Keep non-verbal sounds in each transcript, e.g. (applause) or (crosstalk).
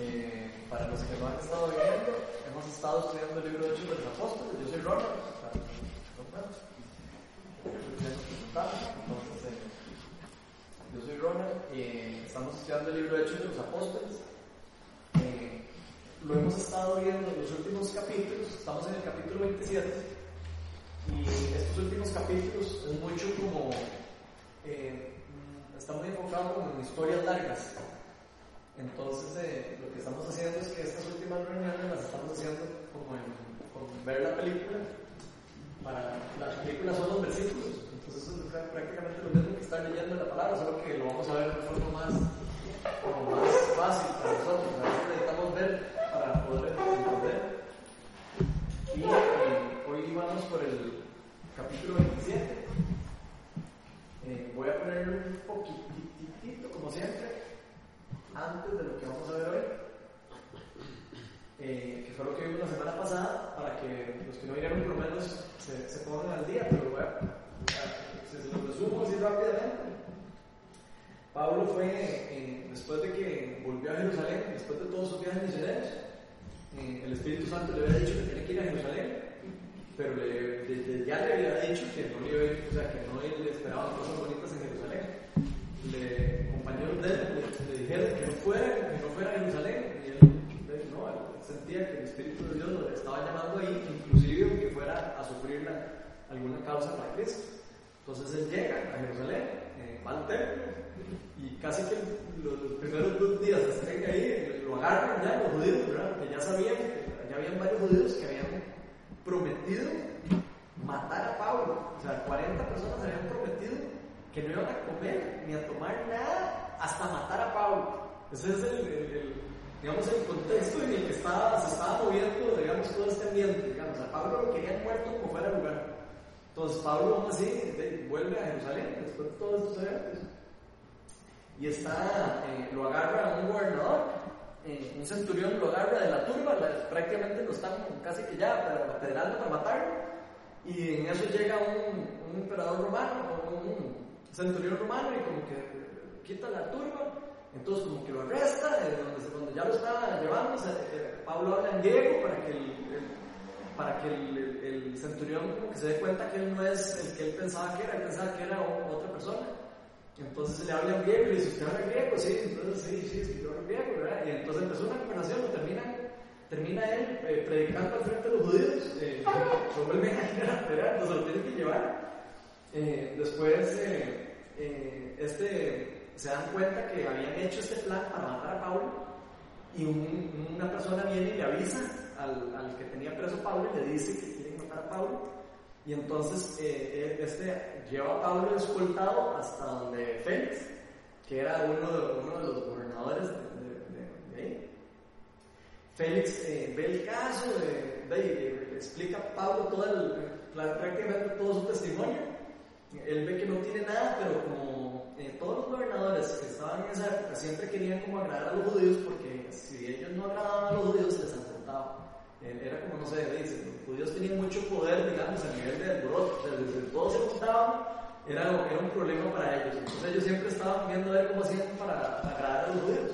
Eh, para los que no han estado viendo, hemos estado estudiando el libro de Hechos de los Apóstoles. Yo soy Ronald. Entonces, eh, yo soy Ronald. Eh, estamos estudiando el libro de Hechos de los Apóstoles. Eh, lo hemos estado viendo en los últimos capítulos. Estamos en el capítulo 27. Y estos últimos capítulos es mucho como. Eh, está muy enfocado como en historias largas. Entonces, eh, lo que estamos haciendo es que estas últimas reuniones las estamos haciendo como en, ver la película. Para, la película son los versículos, entonces es prácticamente lo mismo que estar leyendo la palabra, solo que lo vamos a ver de forma más, más fácil para nosotros. A veces necesitamos ver para poder entender. Y eh, hoy vamos por el capítulo 27. Eh, voy a poner un poquitito, como siempre, antes de lo que vamos a ver hoy, eh, que fue lo que vimos la semana pasada, para que los que no vinieron por lo menos se, se pongan al día, pero bueno, se, se los resumo así rápidamente. Pablo fue, eh, después de que volvió a Jerusalén, después de todos sus viajes misioneros, eh, el Espíritu Santo le había dicho que tenía que ir a Jerusalén, pero le, desde ya le había dicho que no le, o sea, que no le esperaban cosas bonitas en Jerusalén. Le, compañeros de él dijeron que no fuera, que no fuera a Jerusalén, y él, él no, él sentía que el Espíritu de Dios lo estaba llamando ahí, inclusive que fuera a sufrir la, alguna causa para Cristo. Entonces él llega a Jerusalén, eh, va al templo, y casi que los, los primeros dos días que estén ahí, lo agarran ya los judíos, ¿verdad? Que ya sabían, ya habían varios judíos que habían prometido matar a Pablo. O sea, 40 personas habían prometido que no iban a comer ni a tomar nada hasta matar a Pablo. Ese es el, digamos, el contexto en el que estaba, se estaba moviendo, digamos, todo este ambiente. Digamos, a Pablo lo querían muerto como fuera lugar. Entonces Pablo, aún así, vuelve a Jerusalén después de todos estos eventos. Y está, eh, lo agarra un gobernador, eh, un centurión lo agarra de la turba, la, prácticamente lo están casi que ya apedreando para matarlo. Y en eso llega un, un emperador romano, un centurión romano, y como que quita la turba, entonces como que lo arresta, eh, donde, donde, ya lo está llevando, eh, Pablo habla en griego para que el, para que el, centurión como que se dé cuenta que él no es el que él pensaba que era, él pensaba que era otra persona. Entonces le habla en griego y dice, ¿usted habla griego? Sí, entonces sí, sí, sí, yo hablo griego, ¿verdad? Y entonces empezó una conversación, termina, termina él eh, predicando al frente de los judíos, eh, lo entonces lo tienen que llevar. Eh, después, este, se dan cuenta que habían hecho este plan para matar a Pablo y un, una persona viene y le avisa al, que tenía preso Pablo y le dice que quieren matar a Pablo. Y entonces eh, este lleva a Pablo escoltado hasta donde Félix, que era uno de, uno de los gobernadores de, de, de ahí. Félix eh, ve el caso, le explica a Pablo todo el, prácticamente todo su testimonio. Él ve que no tiene nada, pero como eh, todos los gobernadores que estaban en esa época siempre querían como agradar a los judíos, porque si ellos no agradaban a los judíos, les enfrentaban. Era como, no sé, dice, los judíos tenían mucho poder, digamos, a nivel de alboroto, o sea, desde todos se juntaban, era, era un problema para ellos. Entonces ellos siempre estaban viendo a ver cómo hacían para agradar a los judíos.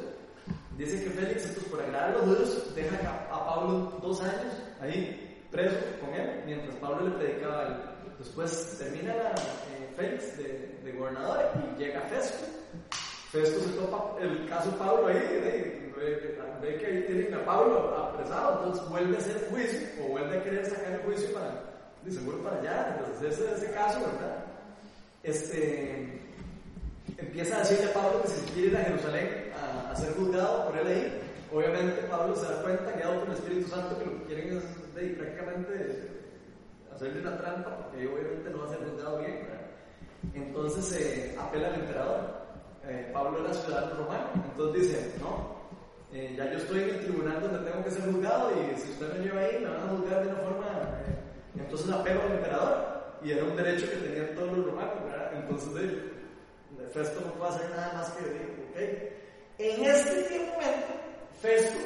Dice que Félix, entonces, por agradar a los judíos, deja a, a Pablo dos años ahí preso con él, mientras Pablo le predicaba a él. Después termina la, eh, Félix de, de, gobernador y llega Festo. Festo se topa el caso Pablo ahí, ve, ve, que ahí tienen a Pablo apresado, entonces vuelve a hacer juicio o vuelve a querer sacar el juicio para, de seguro para allá. Entonces ese, ese caso, ¿verdad? Este, empieza a decirle a Pablo que si quiere ir a Jerusalén a, a ser juzgado por él ahí, obviamente Pablo se da cuenta, guiado por el Espíritu Santo, que lo que quieren es de, prácticamente hacerle una trampa, porque obviamente no va a ser juzgado bien. Entonces eh, apela al emperador. Eh, Pablo era ciudadano romano, entonces dice, no, eh, ya yo estoy en el tribunal donde tengo que ser juzgado y si usted me lleva ahí me van a juzgar de una forma... Entonces apelo al emperador y era un derecho que tenían todos los romanos, ¿verdad? Entonces él, Festo no puede hacer nada más que decir, ok. En este momento, Festo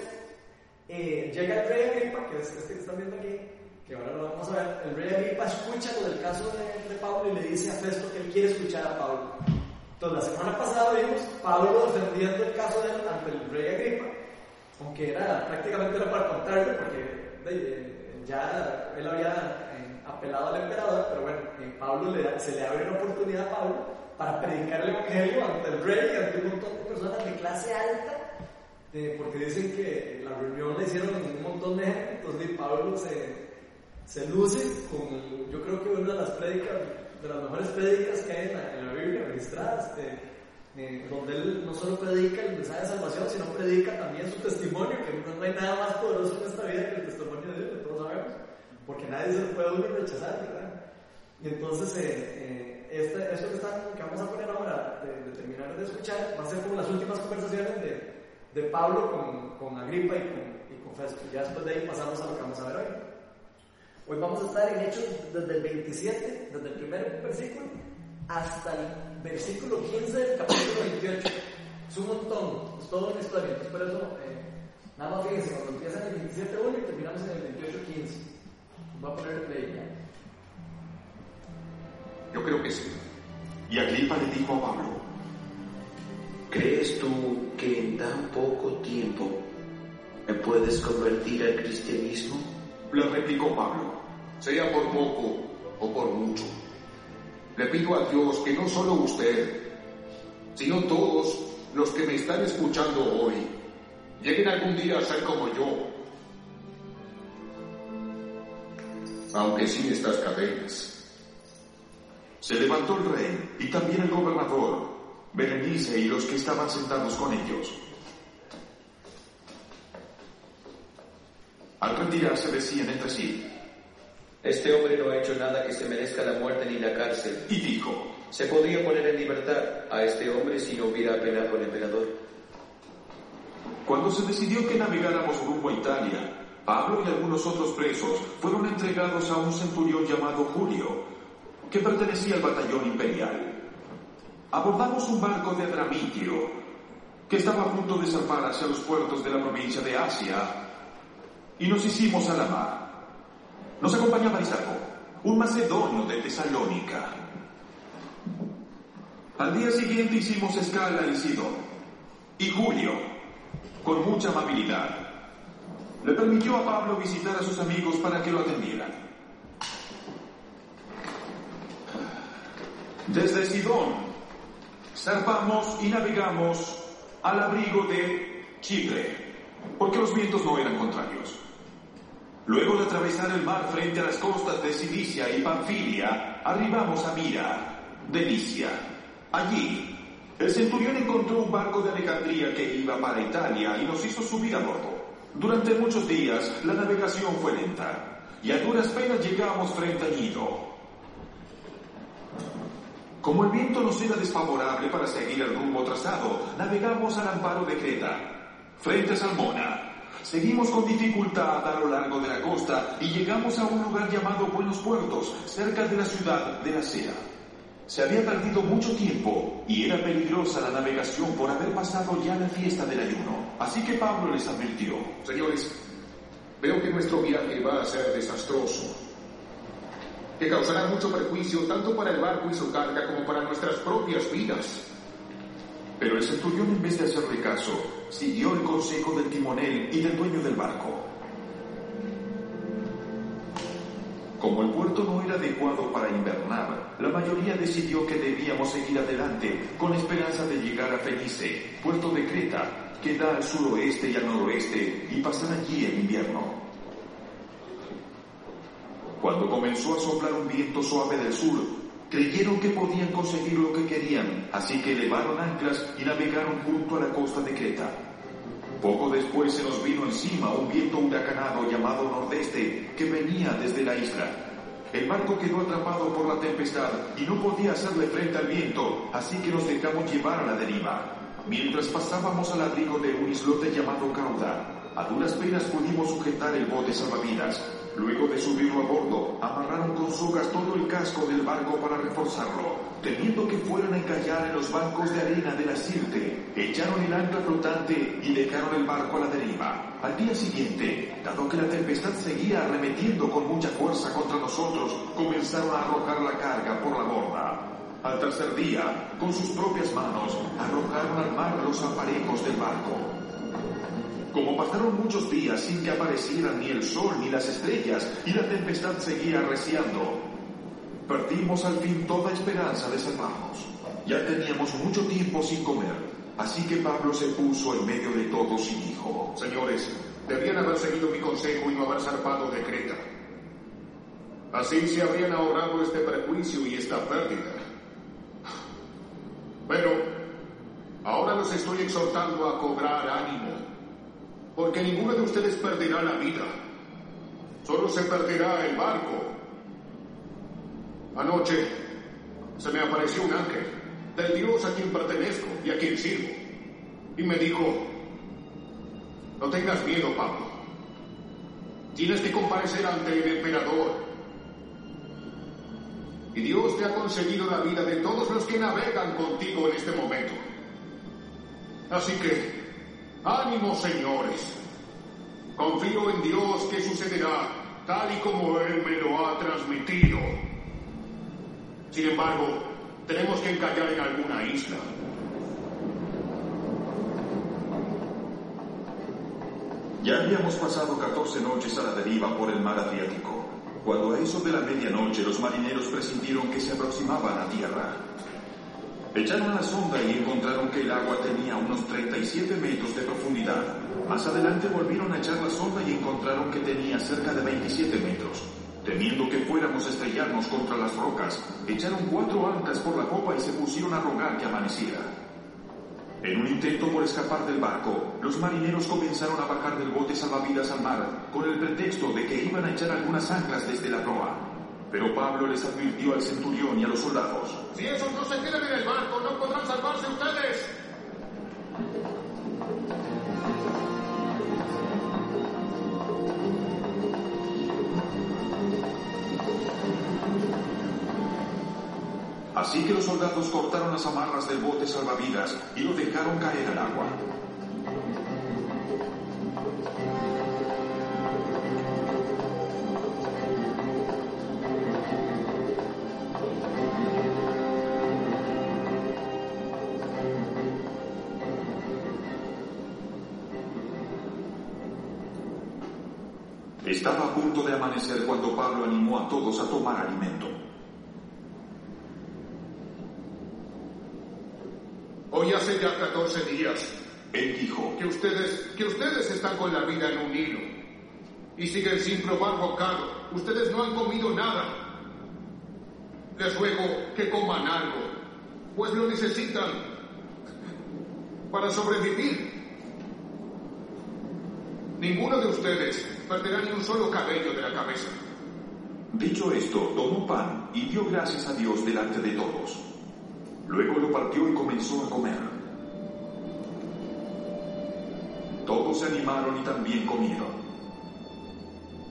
llega el rey Agripa, que es este que están viendo aquí, que ahora lo vamos a ver, el rey Agripa escucha lo del caso de, de, Pablo y le dice a Festo que él quiere escuchar a Pablo. Entonces la semana pasada vimos Pablo defendiendo el caso de él ante el rey Agripa, ok, que era prácticamente era para contarle, porque eh, ya él había eh, apelado al emperador, pero bueno, Pablo le, se le abre una oportunidad a Pablo para predicar el evangelio ante el rey, ante un montón de personas de clase alta, porque dicen que la reunión la hicieron un montón de gente, entonces Pablo se, se luce con, yo creo que una de las prédicas, de las mejores prédicas que hay en la, en la Biblia registradas. Este, eh, donde él no solo predica el mensaje de salvación, sino predica también su testimonio, que no, hay nada más poderoso en esta vida que el testimonio de Dios, todos sabemos, porque nadie se puede uno rechazar, ¿verdad? Y entonces, eh, eh, este, que, están, que, vamos a poner ahora, de, de, terminar de escuchar, va a ser como las últimas conversaciones de, de Pablo con, con Agripa y con, y con Festo. Ya después de ahí pasamos a lo que vamos a ver hoy. Hoy vamos a estar en Hechos desde el 27, desde el primer versículo, hasta el versículo 15 del capítulo 28. Es un montón, es toda una historia. Entonces, por eso, eh, nada más fíjense, cuando empieza en el 27.1 y terminamos en el 28.15. Voy a poner el play ya. Yo creo que sí. Y Agripa le dijo a Pablo, ¿crees tú que en tan poco tiempo me puedes convertir al cristianismo? Le replicó Pablo, sea por poco o por mucho le pido a Dios que no solo usted, sino todos los que me están escuchando hoy, lleguen algún día a ser como yo, aunque sin estas cadenas. Se levantó el rey y también el gobernador, Berenice y los que estaban sentados con ellos. Al retirarse decían entre sí, este hombre no ha hecho nada que se merezca la muerte ni la cárcel. Y dijo, se podría poner en libertad a este hombre si no hubiera apelado al emperador. Cuando se decidió que navegáramos rumbo a Italia, Pablo y algunos otros presos fueron entregados a un centurión llamado Julio, que pertenecía al batallón imperial. Abordamos un barco de Adramitio, que estaba a punto de zarpar hacia los puertos de la provincia de Asia, y nos hicimos a la mar. Nos acompañaba Aristarco, un macedonio de Tesalónica. Al día siguiente hicimos escala en Sidón. Y Julio, con mucha amabilidad, le permitió a Pablo visitar a sus amigos para que lo atendieran. Desde Sidón zarpamos y navegamos al abrigo de Chipre, porque los vientos no eran contrarios. Luego de atravesar el mar frente a las costas de Cilicia y Panfilia, arribamos a Mira, Delicia. Allí, el centurión encontró un barco de Alejandría que iba para Italia y nos hizo subir a bordo. Durante muchos días la navegación fue lenta y a duras penas llegamos frente a Nido. Como el viento nos era desfavorable para seguir el rumbo trazado, navegamos al amparo de Creta, frente a Salmona, Seguimos con dificultad a lo largo de la costa y llegamos a un lugar llamado Buenos Puertos, cerca de la ciudad de la Sea. Se había perdido mucho tiempo y era peligrosa la navegación por haber pasado ya la fiesta del ayuno. Así que Pablo les advirtió. Señores, veo que nuestro viaje va a ser desastroso, que causará mucho perjuicio tanto para el barco y su carga como para nuestras propias vidas. Pero el centurión, en vez de hacerle caso, siguió el consejo del timonel y del dueño del barco. Como el puerto no era adecuado para invernar, la mayoría decidió que debíamos seguir adelante con esperanza de llegar a Fenice, puerto de Creta, que da al suroeste y al noroeste, y pasar allí el invierno. Cuando comenzó a soplar un viento suave del sur, Creyeron que podían conseguir lo que querían, así que elevaron anclas y navegaron junto a la costa de Creta. Poco después se nos vino encima un viento huracanado llamado nordeste que venía desde la isla. El barco quedó atrapado por la tempestad y no podía hacerle frente al viento, así que nos dejamos llevar a la deriva. Mientras pasábamos al abrigo de un islote llamado Cauda, a duras penas pudimos sujetar el bote salvavidas, Luego de subirlo a bordo, amarraron con sogas todo el casco del barco para reforzarlo, temiendo que fueran a encallar en los bancos de arena de la Sirte. Echaron el ancla flotante y dejaron el barco a la deriva. Al día siguiente, dado que la tempestad seguía arremetiendo con mucha fuerza contra nosotros, comenzaron a arrojar la carga por la borda. Al tercer día, con sus propias manos, arrojaron al mar los aparejos del barco. Como pasaron muchos días sin que aparecieran ni el sol ni las estrellas y la tempestad seguía arreciando, perdimos al fin toda esperanza de salvarnos. Ya teníamos mucho tiempo sin comer, así que Pablo se puso en medio de todos y dijo, Señores, debían haber seguido mi consejo y no haber zarpado de Creta. Así se habrían ahorrado este prejuicio y esta pérdida. Pero ahora los estoy exhortando a cobrar ánimo, porque ninguno de ustedes perderá la vida, solo se perderá el barco. Anoche se me apareció un ángel del Dios a quien pertenezco y a quien sirvo, y me dijo, no tengas miedo, Pablo. Tienes que comparecer ante el emperador y Dios te ha conseguido la vida de todos los que navegan contigo en este momento. Así que, ánimo señores. Confío en Dios que sucederá tal y como Él me lo ha transmitido. Sin embargo, tenemos que encallar en alguna isla. Ya habíamos pasado 14 noches a la deriva por el mar Adriático. Cuando a eso de la medianoche los marineros presintieron que se aproximaban a tierra. Echaron la sonda y encontraron que el agua tenía unos 37 metros de profundidad. Más adelante volvieron a echar la sonda y encontraron que tenía cerca de 27 metros. Temiendo que fuéramos a estrellarnos contra las rocas, echaron cuatro anclas por la copa y se pusieron a rogar que amaneciera. En un intento por escapar del barco, los marineros comenzaron a bajar del bote salvavidas al mar con el pretexto de que iban a echar algunas anclas desde la proa. Pero Pablo les advirtió al centurión y a los soldados. Si esos no se quedan en el Así que los soldados cortaron las amarras del bote salvavidas y lo dejaron caer al agua. Estaba a punto de amanecer cuando Pablo animó a todos a tomar alimento. Hoy hace ya 14 días Él dijo, que ustedes, que ustedes están con la vida en un hilo y siguen sin probar bocado. Ustedes no han comido nada. Les ruego que coman algo, pues lo necesitan para sobrevivir. Ninguno de ustedes perderá ni un solo cabello de la cabeza. Dicho esto, tomó pan y dio gracias a Dios delante de todos. Luego lo partió y comenzó a comer. Todos se animaron y también comieron.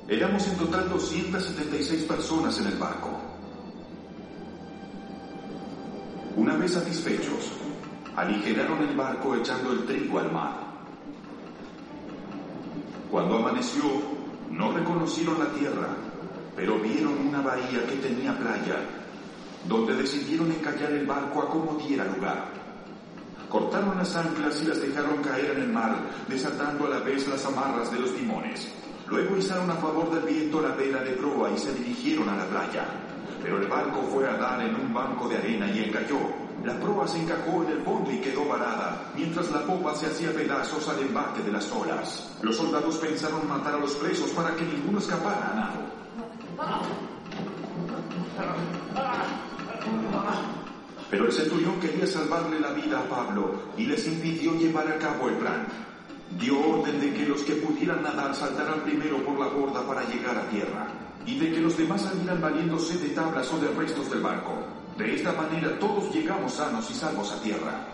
Éramos en total 276 personas en el barco. Una vez satisfechos, aligeraron el barco echando el trigo al mar. Cuando amaneció, no reconocieron la tierra, pero vieron una bahía que tenía playa, donde decidieron encallar el barco a como diera lugar. Cortaron las anclas y las dejaron caer en el mar, desatando a la vez las amarras de los timones. Luego izaron a favor del viento la vela de proa y se dirigieron a la playa. Pero el barco fue a dar en un banco de arena y encalló. La proa se encajó en el fondo y quedó varada, mientras la popa se hacía pedazos al embate de las olas. Los soldados pensaron matar a los presos para que ninguno escapara a nado. Pero el centurión quería salvarle la vida a Pablo y les impidió llevar a cabo el plan. Dio orden de que los que pudieran nadar saltaran primero por la borda para llegar a tierra y de que los demás salieran valiéndose de tablas o de restos del barco. De esta manera todos llegamos sanos y salvos a tierra.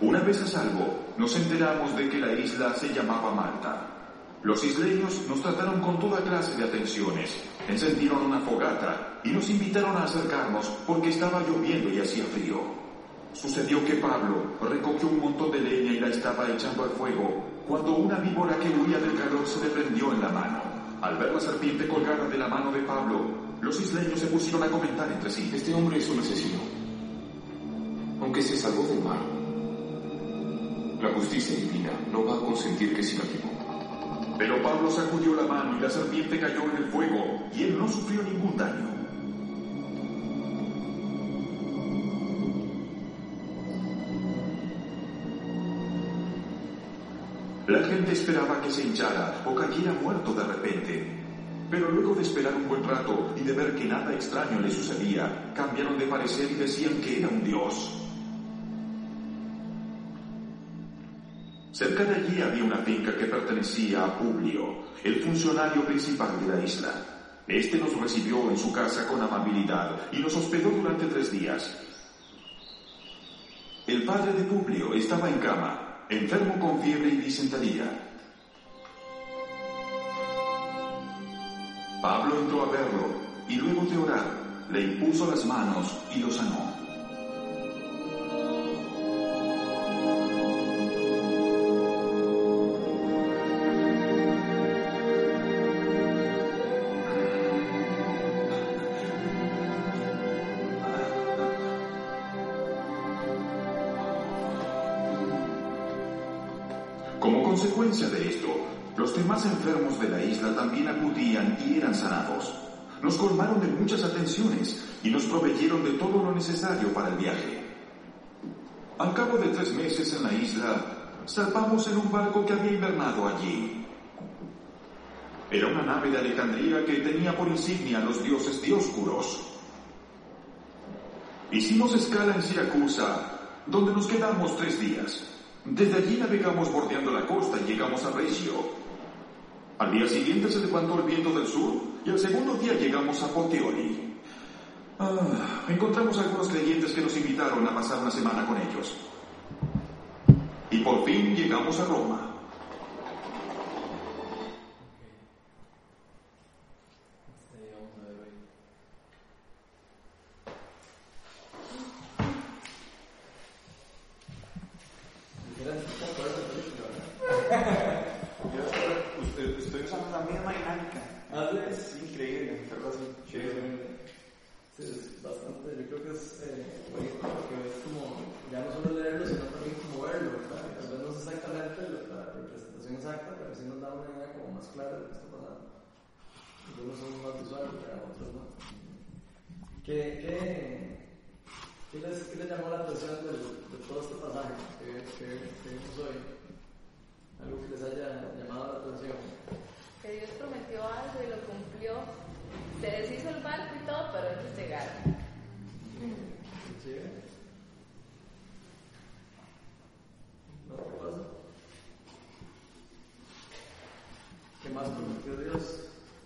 Una vez a salvo, nos enteramos de que la isla se llamaba Malta. Los isleños nos trataron con toda clase de atenciones, encendieron una fogata y nos invitaron a acercarnos porque estaba lloviendo y hacía frío. Sucedió que Pablo recogió un montón de leña y la estaba echando al fuego cuando una víbora que huía del calor se le prendió en la mano. Al ver la serpiente colgada de la mano de Pablo, los isleños se pusieron a comentar entre sí. Este hombre es un asesino. Aunque se salvó del mar, La justicia divina no va a consentir que siga vivo. Pero Pablo sacudió la mano y la serpiente cayó en el fuego y él no sufrió ningún daño. La gente esperaba que se hinchara o cayera muerto de repente. Pero luego de esperar un buen rato y de ver que nada extraño le sucedía, cambiaron de parecer y decían que era un dios. Cerca de allí había una finca que pertenecía a Publio, el funcionario principal de la isla. Este nos recibió en su casa con amabilidad y nos hospedó durante tres días. El padre de Publio estaba en cama, enfermo con fiebre y disentería. Pablo entró a verlo y luego de orar le impuso las manos y lo sanó. Consecuencia de esto, los demás enfermos de la isla también acudían y eran sanados. Nos colmaron de muchas atenciones y nos proveyeron de todo lo necesario para el viaje. Al cabo de tres meses en la isla, zarpamos en un barco que había invernado allí. Era una nave de Alejandría que tenía por insignia a los dioses dioscuros. Hicimos escala en Siracusa, donde nos quedamos tres días. Desde allí navegamos bordeando la costa y llegamos a Reggio. Al día siguiente se levantó el viento del sur y al segundo día llegamos a Poteoli. Ah, encontramos algunos creyentes que nos invitaron a pasar una semana con ellos. Y por fin llegamos a Roma. Este, vamos a ver hoy. Diferente un poco esa película, ¿verdad? Yo estoy, usted- estoy usando la misma dinámica. Ah, sí. Es increíble, pero así. Sí, sí, es bastante, yo creo que es eh, bonito porque es como, ya no solo leerlo, sino también como verlo, ¿verdad? Y Tal vez no es exactamente la, la representación exacta, pero sí nos da una idea como más clara de lo que está pasando. Algunos son más visuales, ¿verdad? otros no. ¿Qué, qué, qué, les, qué les llamó la atención del- de, todo este pasaje que, que, que vimos hoy? Algo que les haya llamado la atención. que Dios prometió algo y lo cumplió. Se deshizo el ellos llegaron. ¿Sí? ¿No te pasa? ¿Qué más prometió Dios?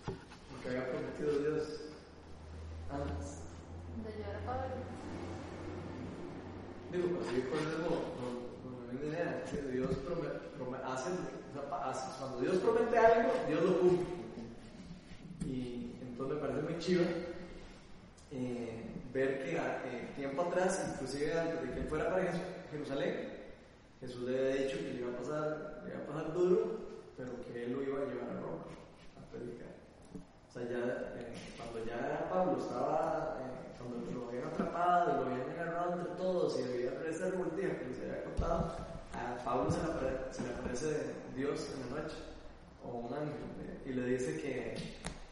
Lo que había prometido Dios antes. De llevar a Pablo. Digo, pero si por eso no, no, no me viene idea. que Dios prome- prome- hace, o sea, pa- hace- cuando Dios promete algo, Dios lo cumple. Y entonces me parece muy chido eh, ver que eh, tiempo atrás, inclusive antes de que él fuera para Jes- Jerusalén, Jesús le había dicho que le iba a pasar, le iba a pasar duro, pero que él lo iba a llevar a Roma a predicar. O sea, ya eh, cuando ya Pablo estaba, eh, cuando lo habían atrapado y lo habían agarrado entre todos y había esa revoltija que les había contado, a Pablo se le, apare- se le aparece Dios en la noche, o un ángel, eh, y le dice que,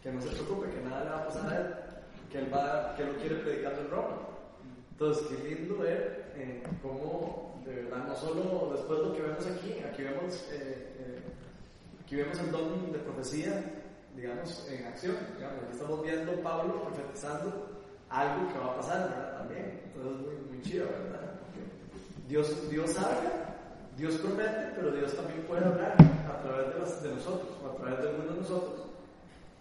que no se preocupe, que nada le va a pasar a él, que él, va, que él lo quiere predicando en Roma. Entonces, qué lindo ver eh, cómo, de verdad, no solo después lo que vemos aquí, aquí vemos, eh, eh, aquí vemos el don de profecía, digamos, en acción. Digamos, estamos viendo a Pablo profetizando algo que va a pasar. También. Entonces, es muy, chido, ¿verdad? Dios, Dios habla, Dios promete, pero Dios también puede hablar a través de, nosotros, o a través de algunos de nosotros,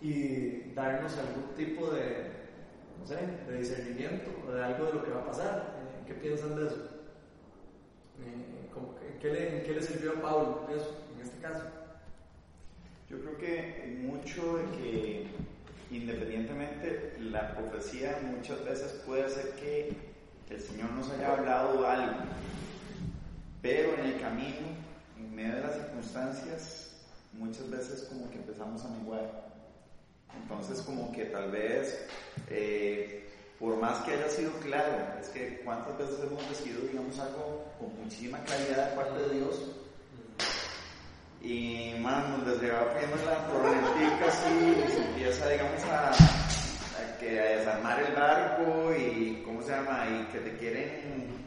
y darnos algún tipo de, no sé, de discernimiento o de algo de lo que va a pasar. Eh, ¿Qué piensan de eso? Eh, ¿cómo- en, qué le, qué le sirvió a Pablo eso, en este caso? Yo creo que mucho de que independientemente la profecía muchas veces puede ser que el Señor nos haya hablado algo, pero en el camino, en medio de las circunstancias, muchas veces como que empezamos a menguar. Entonces como que tal vez, eh, por más que haya sido claro, es que cuántas veces hemos recibido, digamos, algo con muchísima claridad de parte de Dios, hermanos, donde se va poniendo la tormentica así y se empieza, digamos, a, a, que, a desarmar el barco y, ¿cómo se llama? Y que te quieren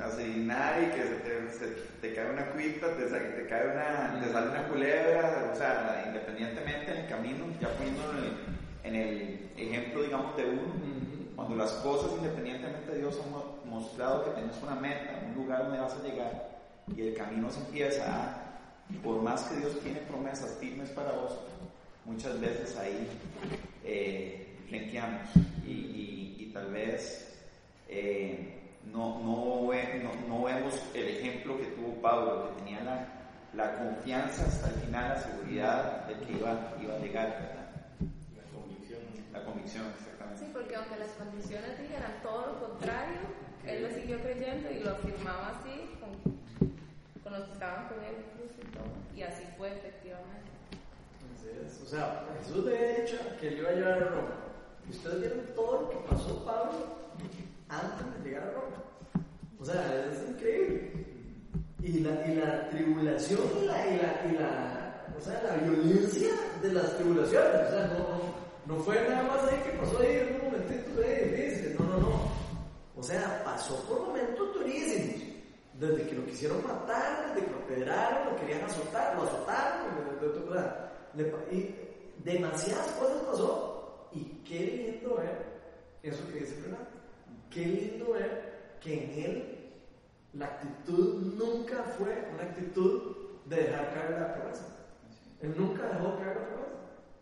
asesinar y que se te, se te cae una cuita, te, te cae una, te sale una culebra, o sea, independientemente en el camino, ya poniendo en el, en el ejemplo, digamos, de uno, cuando las cosas, independientemente de Dios, han mo- mostrado que tienes una meta, un lugar donde vas a llegar, y el camino se empieza a, por más que Dios tiene promesas firmes para vos, muchas veces ahí eh, frenqueamos y, y- y tal vez eh, no, no, ve- no, no vemos el ejemplo que tuvo Pablo, que tenía la, la confianza hasta el final, la seguridad de que iba, iba a llegar, ¿verdad? La convicción. La convicción, Sí, exactamente. porque aunque las condiciones dijeran todo lo contrario, él lo siguió creyendo y lo afirmaba así con, estaban con él y todo. Y así fue efectivamente. Así es. O sea, Jesús había dicho que le iba a llevar a Roma. Y ustedes vieron todo lo que pasó Pablo antes de llegar a Roma. O sea, es increíble. Y la, y la tribulación la, y la, y la, o sea, la violencia de las tribulaciones. O sea, no, no, no fue nada más ahí que pasó ahí en un momentito ahí difícil. No, no, no. O sea, pasó por momentos durísimos. Desde que lo quisieron matar, desde que lo pedraron, lo querían azotar, lo azotaron, pa- y demasiadas cosas pasó. Y qué lindo ver eso que dice Fernando. Qué lindo ver que en él la actitud nunca fue una actitud de dejar caer la promesa. Él nunca dejó caer la promesa.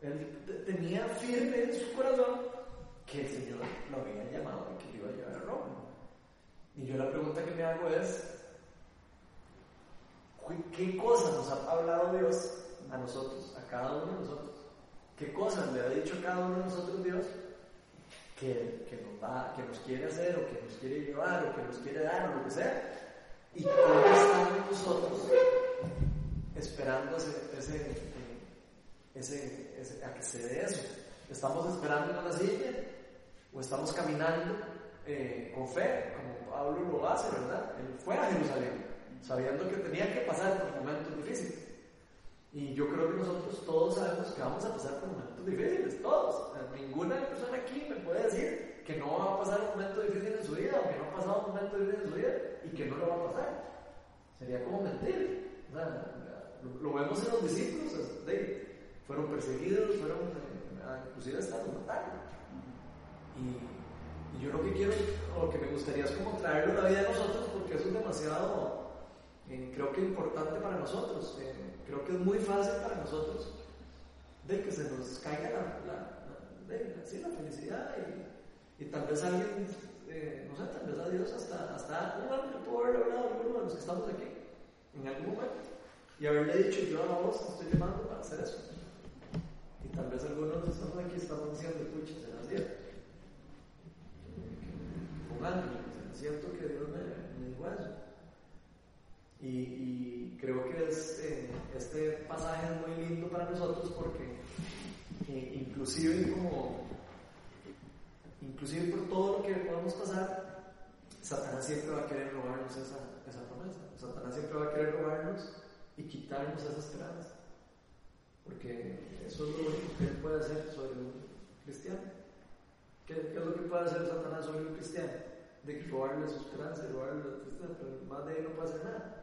Él te- tenía firme en su corazón que el Señor lo había llamado y que iba a llevar a Roma. Y yo la pregunta que me hago es, ¿qué cosas nos ha hablado Dios a nosotros, a cada uno de nosotros? ¿Qué cosas le ha dicho a cada uno de nosotros Dios que, que nos va, que nos quiere hacer o que nos quiere llevar o que nos quiere dar o lo que sea? ¿Y cómo estamos nosotros esperando ese, ese, ese, ese- a que se dé eso? ¿Estamos esperando en una silla o estamos caminando eh, con fe, como Pablo lo hace, ¿verdad? Él fue a Jerusalén sabiendo que tenía que pasar por momentos difíciles. Y yo creo que nosotros todos sabemos que vamos a pasar por momentos difíciles, todos. Ninguna persona aquí me puede decir que no va a pasar un momento difícil en su vida o que no ha pasado un momento difícil en su vida y que no lo va a pasar. Sería como mentir. Lo, vemos en los discípulos, fueron perseguidos, fueron, eh, inclusive hasta los mataron. Y, yo lo que quiero, o lo que me gustaría es como traerlo a vida de nosotros porque eso es demasiado, eh, creo que importante para nosotros. Eh, creo que es muy fácil para nosotros de que se nos caiga la, sí, la felicidad y, y tal vez alguien, eh, no sé, tal vez a Dios hasta, hasta un ángel pudo haberle hablado a alguno de los que estamos aquí en algún momento y haberle dicho yo a vos te estoy llamando para hacer eso. Y tal vez algunos de los que estamos aquí estamos diciendo, pucha, será cierto. Con ángel, siento que Dios me, me dijo eso. Y, creo que eh, este pasaje es muy lindo para nosotros porque eh, inclusive como inclusive por todo lo que podemos pasar, Satanás siempre va a querer robarnos esa, esa promesa. Satanás siempre va a querer robarnos y quitarnos esa esperanza. Porque eso es lo único que él puede hacer sobre un cristiano. ¿Qué, qué es lo que puede hacer Satanás sobre un cristiano? De robarle su esperanza, robarle la tristeza, pero más de ahí no puede hacer nada.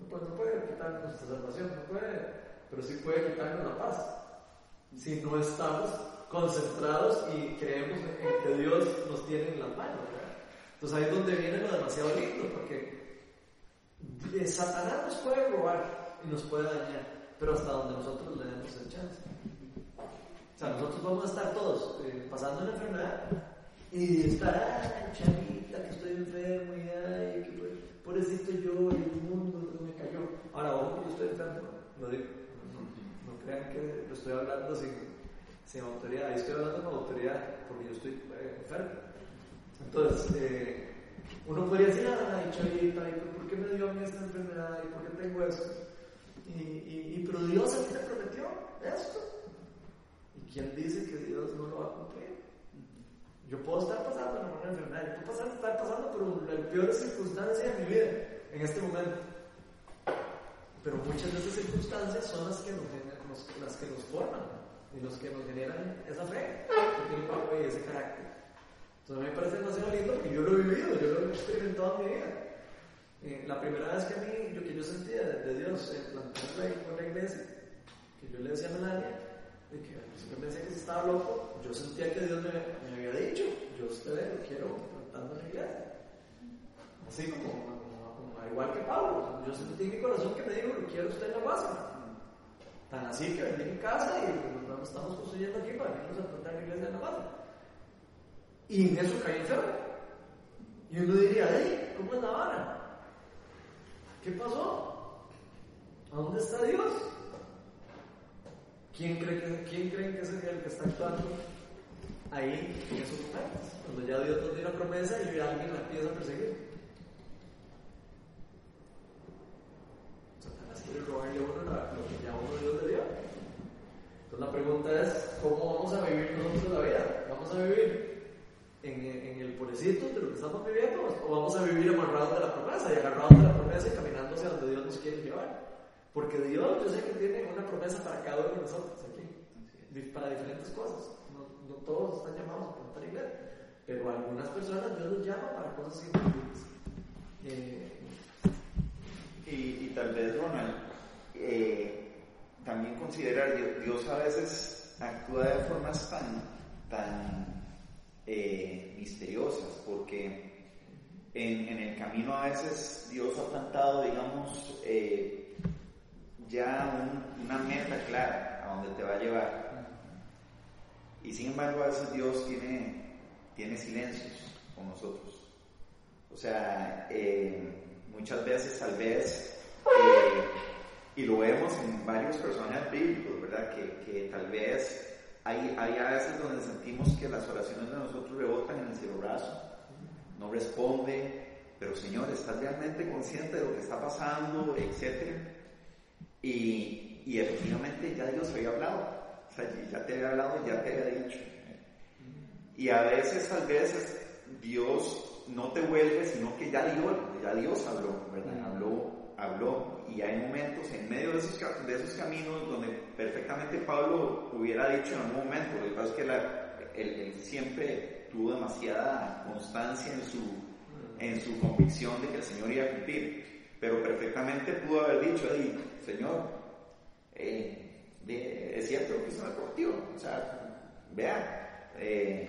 No puede, no puede quitarnos nuestra salvación, no puede, pero sí puede quitarnos la paz. Si no estamos concentrados y creemos en que Dios nos tiene en las manos. ¿verdad? Entonces ahí es donde viene lo demasiado lindo, porque Satanás nos puede robar y nos puede dañar, pero hasta donde nosotros le demos el chance. O sea, nosotros vamos a estar todos eh, pasando una enfermedad y estar, ay, chavita, que estoy enfermo y ay, que pues, pobrecito yo, y el mundo. Ahora, ojo, yo estoy enfermo, lo digo. No, no crean que lo estoy hablando sin, sin autoridad, ahí estoy hablando con autoridad porque yo estoy eh, enfermo. Entonces, eh, uno podría decir, ay, chavita, ¿y por qué me dio a mí esta enfermedad? ¿Y por qué tengo esto? Y, y, pero Dios a mí te prometió esto. ¿Y quién dice que Dios no lo va a cumplir? Yo puedo estar pasando por una enfermedad, yo puedo estar pasando por la peor circunstancia de mi vida en este momento. Pero muchas de esas circunstancias son las que nos, las que nos forman y los que nos generan esa fe, y ese carácter. Entonces me parece demasiado lindo que yo lo he vivido, yo lo he experimentado en mi vida. Eh, la primera vez que a mí, yo, que yo sentía de, Dios en plantar la iglesia, que yo le decía a Melania, de que siempre me decía que si estaba loco, yo sentía que Dios me, me había dicho, yo a usted lo quiero plantando la iglesia. Así como igual que Pablo. Yo sentí en mi corazón que me dijo, lo quiero usted en la guasa. Tan así que vendí mi casa y nos estamos construyendo aquí para irnos a plantar la iglesia en la guasa. Y en eso caí enfermo. Y uno diría, hey, ¿cómo es la vara? ¿Qué pasó? ¿A dónde está Dios? ¿Quién cree que, quién cree que es el que está actuando ahí en esos momentos? Cuando ya Dios nos dio una promesa y alguien la empieza a perseguir. quiere robarle a uno lo que ya uno Dios le dio. Entonces la pregunta es, ¿cómo vamos a vivir nosotros la vida? ¿Vamos a vivir en, en el pobrecito de lo que estamos viviendo o vamos a vivir amarrados de la promesa y agarrados de la promesa y caminando hacia donde Dios nos quiere llevar? Porque Dios, yo sé que tiene una promesa para cada uno de nosotros aquí, para diferentes cosas. No, no todos están llamados a plantar iglesia, pero algunas personas Dios los llama para cosas importantes. Eh, y, tal vez, Ronald, eh, también considerar, Dios a veces actúa de formas tan, tan eh, misteriosas, porque en, en, el camino a veces Dios ha plantado, digamos, eh, ya una meta clara a donde te va a llevar. Y sin embargo, a veces Dios tiene, tiene silencios con nosotros. O sea, muchas veces tal vez, eh, y lo vemos en varios personajes bíblicos, ¿verdad? Que, que tal vez hay, hay, a veces donde sentimos que las oraciones de nosotros rebotan en el cielo brazo, no responde, pero Señor, ¿estás realmente consciente de lo que está pasando, etcétera? Y, y efectivamente ya Dios había hablado, o sea, ya te había hablado, ya te había dicho. Y a veces, tal vez, Dios no te vuelve, sino que ya Dios, ya Dios habló, ¿verdad? Habló, habló. Y hay momentos en medio de esos, de esos caminos donde perfectamente Pablo hubiera dicho en algún momento, lo que pasa es que él, siempre tuvo demasiada constancia en su, en su convicción de que el Señor iba a cumplir. Pero perfectamente pudo haber dicho, ahí, Señor, eh, es cierto que es un o sea, vea, eh,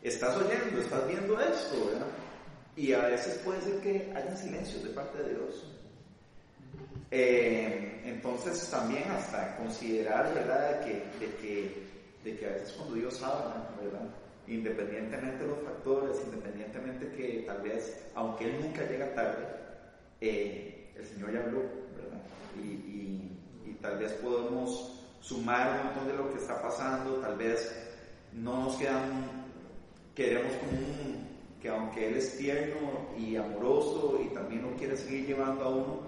estás oyendo, estás viendo esto, ¿verdad? Y a veces puede ser que haya silencios de parte de Dios. Eh, entonces también hasta considerar, ¿verdad?, de que, de que, de que a veces cuando Dios habla, ¿verdad?, independientemente de los factores, independientemente que tal vez, aunque Él nunca llega tarde, el Señor ya habló, ¿verdad? Tal vez podemos sumar un montón de lo que está pasando, tal vez no nos quedan, queremos como que aunque Él es tierno y amoroso y también lo quiere seguir llevando a uno,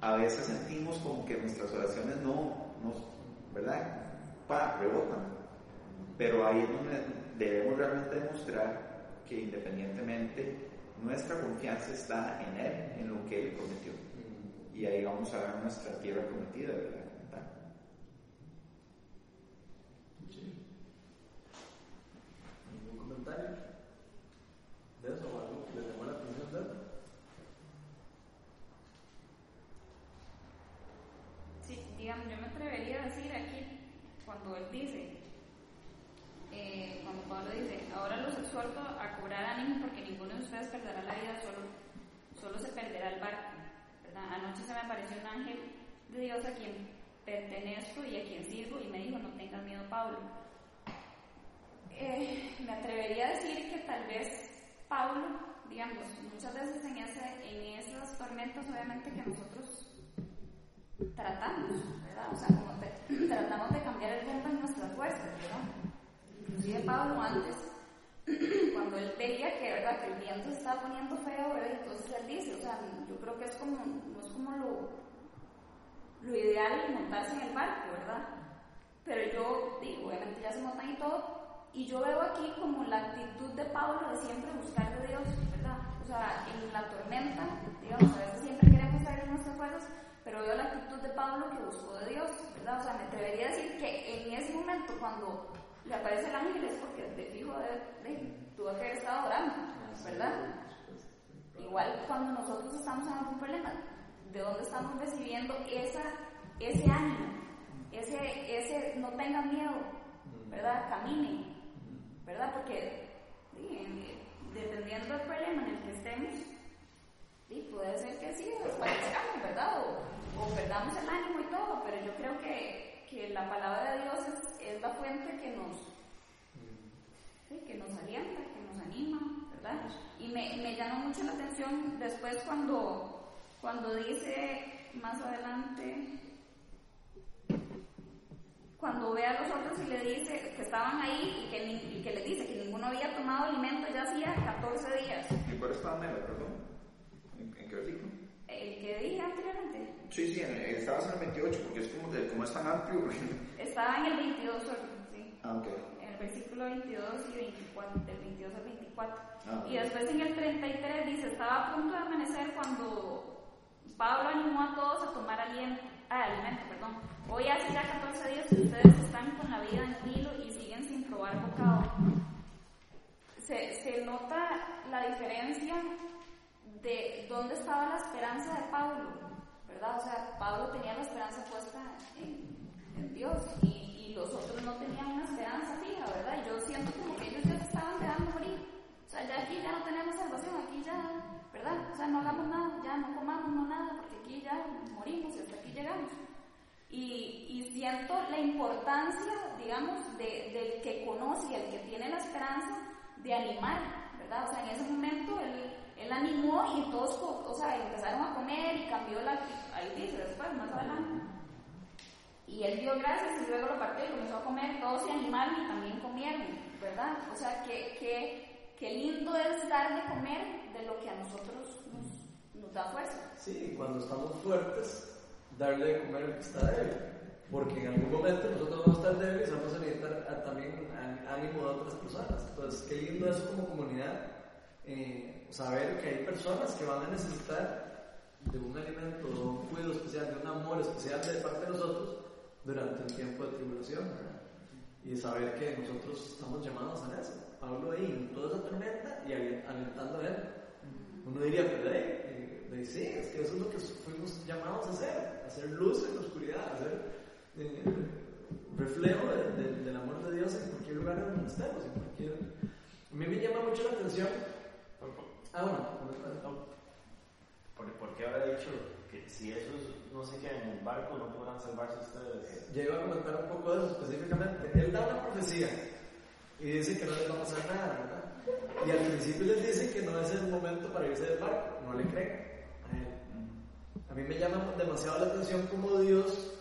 a veces sentimos como que nuestras oraciones no, nos, ¿verdad? Pa, rebotan. Pero ahí es donde debemos realmente demostrar que independientemente nuestra confianza está en Él, en lo que Él prometió. Y ahí vamos a ver nuestra tierra prometida, ¿verdad? ¿Ningún comentario? o algo que les llamó la atención de Sí, digamos, yo me atrevería a decir aquí, cuando él dice, eh, cuando Pablo dice, ahora los exhorto a cobrar ánimo porque ninguno de ustedes perderá la vida, solo, solo se perderá el barco. ¿Verdad? Anoche se me apareció un ángel de Dios a quien pertenezco y a quien sirvo y me dijo, no tengas miedo, Pablo. Eh, me atrevería a decir que tal vez Pablo, digamos, muchas veces en, ese, en esas tormentas obviamente que nosotros tratamos, ¿verdad? O sea, como (clears throat) tratamos de cambiar el rumbo en nuestras fuerzas, ¿verdad? Inclusive Pablo antes, cuando él veía que, ¿verdad? que el viento estaba poniendo feo, ¿verdad? entonces él dice, o sea, yo creo que es como, no es como lo, lo ideal montarse en el barco, ¿verdad? Pero yo digo, obviamente ya se montan y todo, y yo veo aquí como la actitud de Pablo de siempre buscar de Dios, ¿verdad? O sea, en la tormenta, digamos, a veces siempre queremos saber nuestras fuerzas, pero veo la actitud de Pablo que buscó de Dios, ¿verdad? O sea, me atrevería a decir que en ese momento cuando le aparece el ángel es porque de fijo de, de, tuvo que haber estado orando, ¿verdad? Igual cuando nosotros estamos en algún problema, ¿de dónde estamos recibiendo esa, ese ánimo? Ese, ese no tengan miedo, ¿verdad? Camine, ¿verdad? Porque dependiendo del problema en el que estemos, sí, puede ser que sí, desfallezcamos, ¿verdad? O, o, perdamos el ánimo y todo, pero yo creo que, que la palabra de Dios es, es la fuente que nos, sí, que nos alienta, que nos anima, ¿verdad? Y me, me llamó mucho la atención después cuando, cuando dice más adelante, cuando ve a los otros y le dice que estaban ahí y que, y que les dice que ninguno había tomado alimento ya hacía 14 días. ¿En cuál estaba Mela, perdón? ¿En, ¿En, qué versículo? El que dije anteriormente. Sí, sí, en, estabas en el 28 porque es como, de, como es tan amplio. Estaba en el 22 sí. Ah, ok. En el versículo 22 y 24, del 22 al 24. Ah, y después en el 33 dice, estaba a punto de amanecer cuando Pablo animó a todos a tomar aliento, ah, alimento, perdón. Hoy hace ya 14 días que ustedes están con la vida en vilo y siguen sin probar bocado. Se, se nota la diferencia de dónde estaba la esperanza de Pablo, ¿verdad? O sea, Pablo tenía la esperanza puesta en, en Dios y, y, los otros no tenían una esperanza fija, ¿verdad? Yo siento como que ellos ya se estaban dejando morir. O sea, ya aquí ya no tenemos salvación, aquí ya, ¿verdad? O sea, no hagamos nada, ya no comamos, no nada, porque aquí ya morimos y hasta aquí llegamos. Y, y siento la importancia, digamos, de, del que conoce y el que tiene la esperanza de animar, ¿verdad? O sea, en ese momento él, él animó y todos, o sea, empezaron a comer y cambió la ahí dice después, más adelante. Y él dio gracias y luego lo partió y comenzó a comer, todos se animaron y también comieron, ¿verdad? O sea, que, que, que lindo es dar de comer de lo que a nosotros nos, nos da fuerza. Sí, cuando estamos fuertes, darle de comer al que está débil. Porque en algún momento nosotros vamos a estar débiles, vamos a necesitar también ánimo de otras personas. Entonces, qué lindo eso como comunidad, eh, saber que hay personas que van a necesitar de un alimento, de un cuidado especial, de un amor especial de parte de nosotros durante un tiempo de tribulación. ¿verdad? Y saber que nosotros estamos llamados a eso. Pablo ahí en toda esa tormenta y alentando a él. Uno diría, pero eh, eh, sí, es que eso es lo que fuimos llamados a hacer, hacer luz en la oscuridad, hacer eh, reflejo de, de, del amor de Dios en cualquier lugar donde estemos, en cualquier... A mí me llama mucho la atención... Ah, bueno, ¿Por, ¿Por qué habrá dicho que si esos no se quedan en el barco no podrán salvarse ustedes? Ya iba a comentar un poco de eso específicamente. Él da una profecía y dice que no les va a pasar nada, ¿verdad? Y al principio les dice que no es el momento para irse del barco, no le creen a él. A mí me llama demasiado la atención cómo Dios,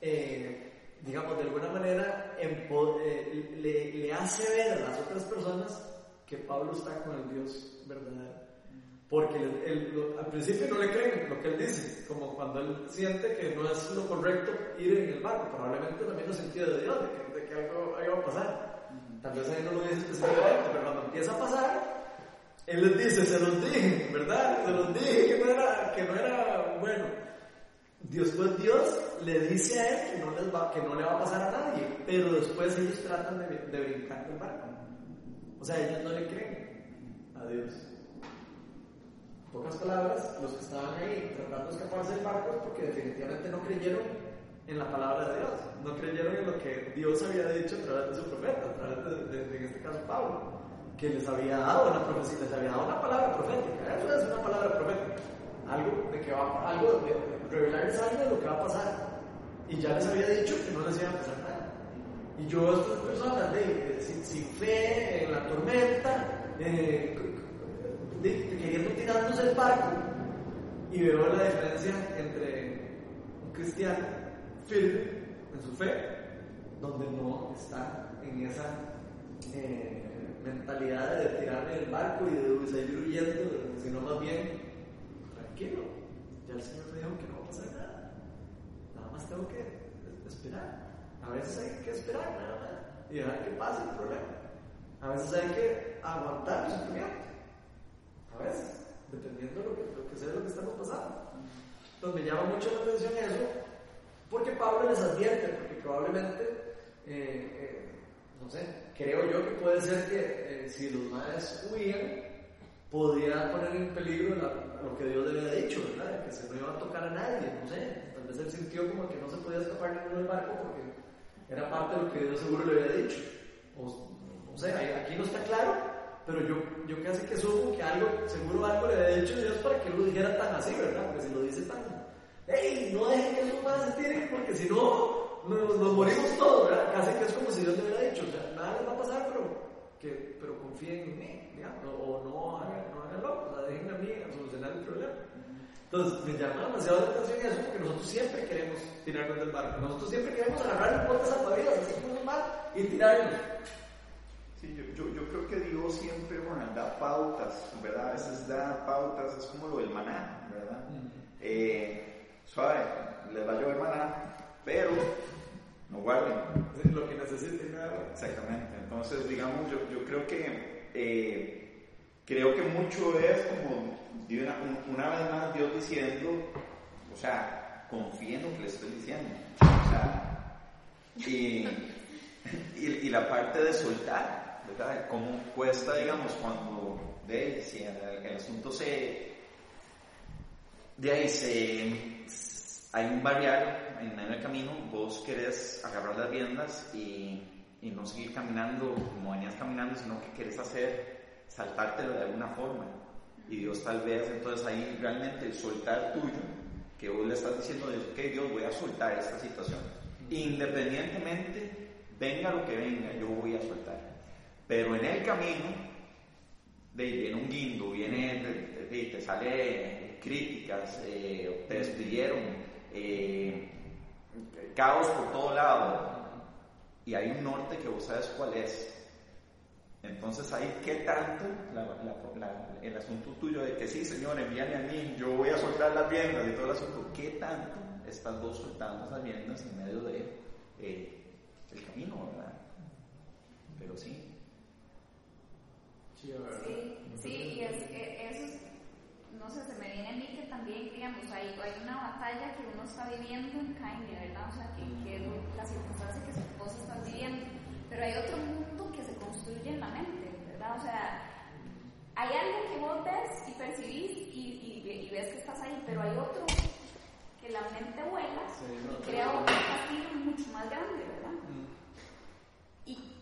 eh, digamos, de alguna manera eh, le, le, hace ver a las otras personas que Pablo está con el Dios verdadero. Porque él, él, al principio no le creen lo que él dice, como cuando él siente que no es lo correcto ir en el barco, probablemente también lo sentido de Dios, de que, de que algo, algo va a pasar. Tal vez ahí no lo dice específicamente, pero cuando empieza a pasar, él les dice, se los dije, ¿verdad? Se los dije que no era, que no era bueno. Después Dios le dice a él que no, les va, que no le va a pasar a nadie, pero después ellos tratan de, de brincar del barco. O sea, ellos no le creen a Dios. Pocas palabras, los que estaban ahí tratando de escaparse del barco porque definitivamente no creyeron en la palabra de Dios, no creyeron en lo que Dios había dicho a través de su profeta, a través de, de, de en este caso Pablo, que les había dado una profecía, les había dado una palabra profética, eso es una palabra profética, algo de que va, algo de, revelarles algo de lo que va a pasar, y ya les había dicho que no les iba a pasar nada. Y yo a estas personas de, de, sin, sin, fe, en la tormenta, eh, queriendo tirarnos el barco, y veo la diferencia entre un cristiano firme en su fe, donde no está en esa eh, mentalidad de tirarme del barco y de seguir huyendo, sino más bien, tranquilo, ya el Señor me dijo que no va a pasar nada, nada más tengo que esperar. A veces hay que esperar nada más y dejar que pase el problema. A veces hay que aguantar el sufrimiento. A veces, dependiendo de lo que, lo que sea lo que estamos pasando. Entonces me llama mucho la atención eso, porque Pablo les advierte, porque probablemente, eh, eh, no sé, creo yo que puede ser que eh, si los madres huían, podía poner en peligro la- lo que Dios le había dicho, ¿verdad? Que se no iba a tocar a nadie, no sé. Tal vez él sintió como que no se podía escapar ninguno del barco porque era parte de lo que Dios seguro le había dicho. O, no sé, aquí no está claro, pero yo, yo casi que supo que algo, seguro algo le había dicho Dios para que lo dijera tan así, ¿verdad? Porque si lo dice tan, ¡Ey! No dejen que esos más se tiren porque si no, nos, morimos todos, ¿verdad? Casi que es como si Dios le hubiera dicho, o sea, nada les va a pasar, pero, que, pero confíen en mí, digamos, o no no hagan o sea, déjenme a mí a solucionar el problema. Entonces, me llama demasiado la atención eso porque nosotros siempre queremos tirarnos del barco. Nosotros siempre queremos agarrar el bote salvavidas, así como un mar, y tirarnos. Sí, yo, yo, yo creo que Dios siempre bueno, da pautas, ¿verdad? A veces da pautas, es como lo del maná, ¿verdad? Eh, suave, les va a llover maná, pero no guarden. Lo que necesiten. ¿verdad? Exactamente. Entonces, digamos, yo, yo creo que eh, creo que mucho es como de una, un- una vez más Dios diciendo, o sea, confía en lo que le estoy diciendo. O sea, y, (laughs) y, y la parte de soltar, ¿verdad? Cómo cuesta, digamos, cuando de, si el, el asunto se de ahí se hay un barrial en el camino, vos querés agarrar las riendas y, y no seguir caminando como venías caminando, sino que querés hacer, saltártelo de alguna forma. Y Dios tal vez, entonces ahí realmente el soltar tuyo, que vos le estás diciendo, ok Dios, voy a soltar esta situación. Independientemente, venga lo que venga, yo voy a soltar. Pero en el camino, de, viene un guindo, viene, de- de- te sale críticas, eh, te despidieron, eh, caos por todo lado, y hay un norte que vos sabes cuál es. Entonces ahí, ¿qué tanto la- la- la- el asunto tuyo de que sí, Señor, envíame a mí, yo voy a soltar las riendas y todo el asunto, ¿qué tanto estás vos soltando esas riendas en medio de eh, el camino, verdad? Pero sí. Sí, ¿verdad? Sí, sí, y es, eso, es- no sé, se me viene a mí que también, digamos, hay, hay una batalla que uno está viviendo en Caine, ¿verdad? O sea, que, que es la circunstancia que vos estás viviendo, pero hay otro mundo que se construye en la mente, ¿verdad? O sea, hay algo que vos ves y percibís y, y, y ves que estás ahí, pero hay otro que la mente vuela Sí, no, y crea un castigo mucho más grande, ¿verdad? Mm. Y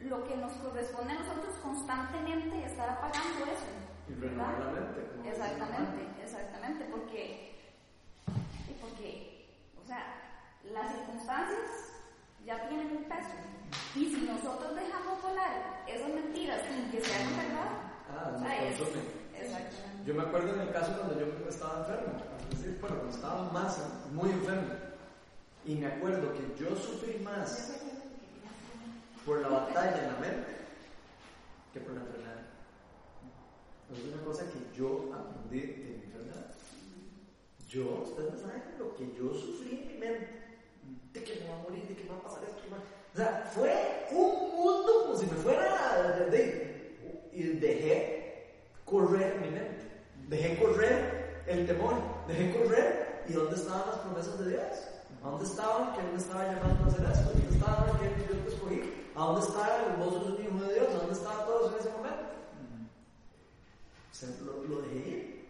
lo que nos corresponde a nosotros constantemente es estar apagando eso. Y la mente. Exactamente, exactamente, porque, porque, o sea, las circunstancias ya tienen un peso. Y si nosotros dejamos volar esas mentiras sin que sean verdad, Ah, o sea, es- exactamente. Yo me acuerdo en el caso cuando yo estaba enfermo, es decir, bueno, cuando estaba más, muy enfermo. Y me acuerdo que yo sufrí más por la batalla en la mente que por la enfermedad. Es una cosa que yo aprendí de mi enfermedad. Yo, ustedes no saben lo que yo sufrí en mi mente. De que me va a morir, de que me va a pasar esto. O sea, fue un mundo como si me fuera de, y dejé correr mi mente. Dejé correr el temor. Dejé correr. ¿Y dónde estaban las promesas de Dios? ¿A dónde estaban que Él me estaba llamando a hacer esto? ¿Dónde estaban que yo te escogí? ¿A dónde estaba el vos sos un hijo de Dios? ¿A dónde estaban todos en ese momento? O sea, lo, lo dejé ir.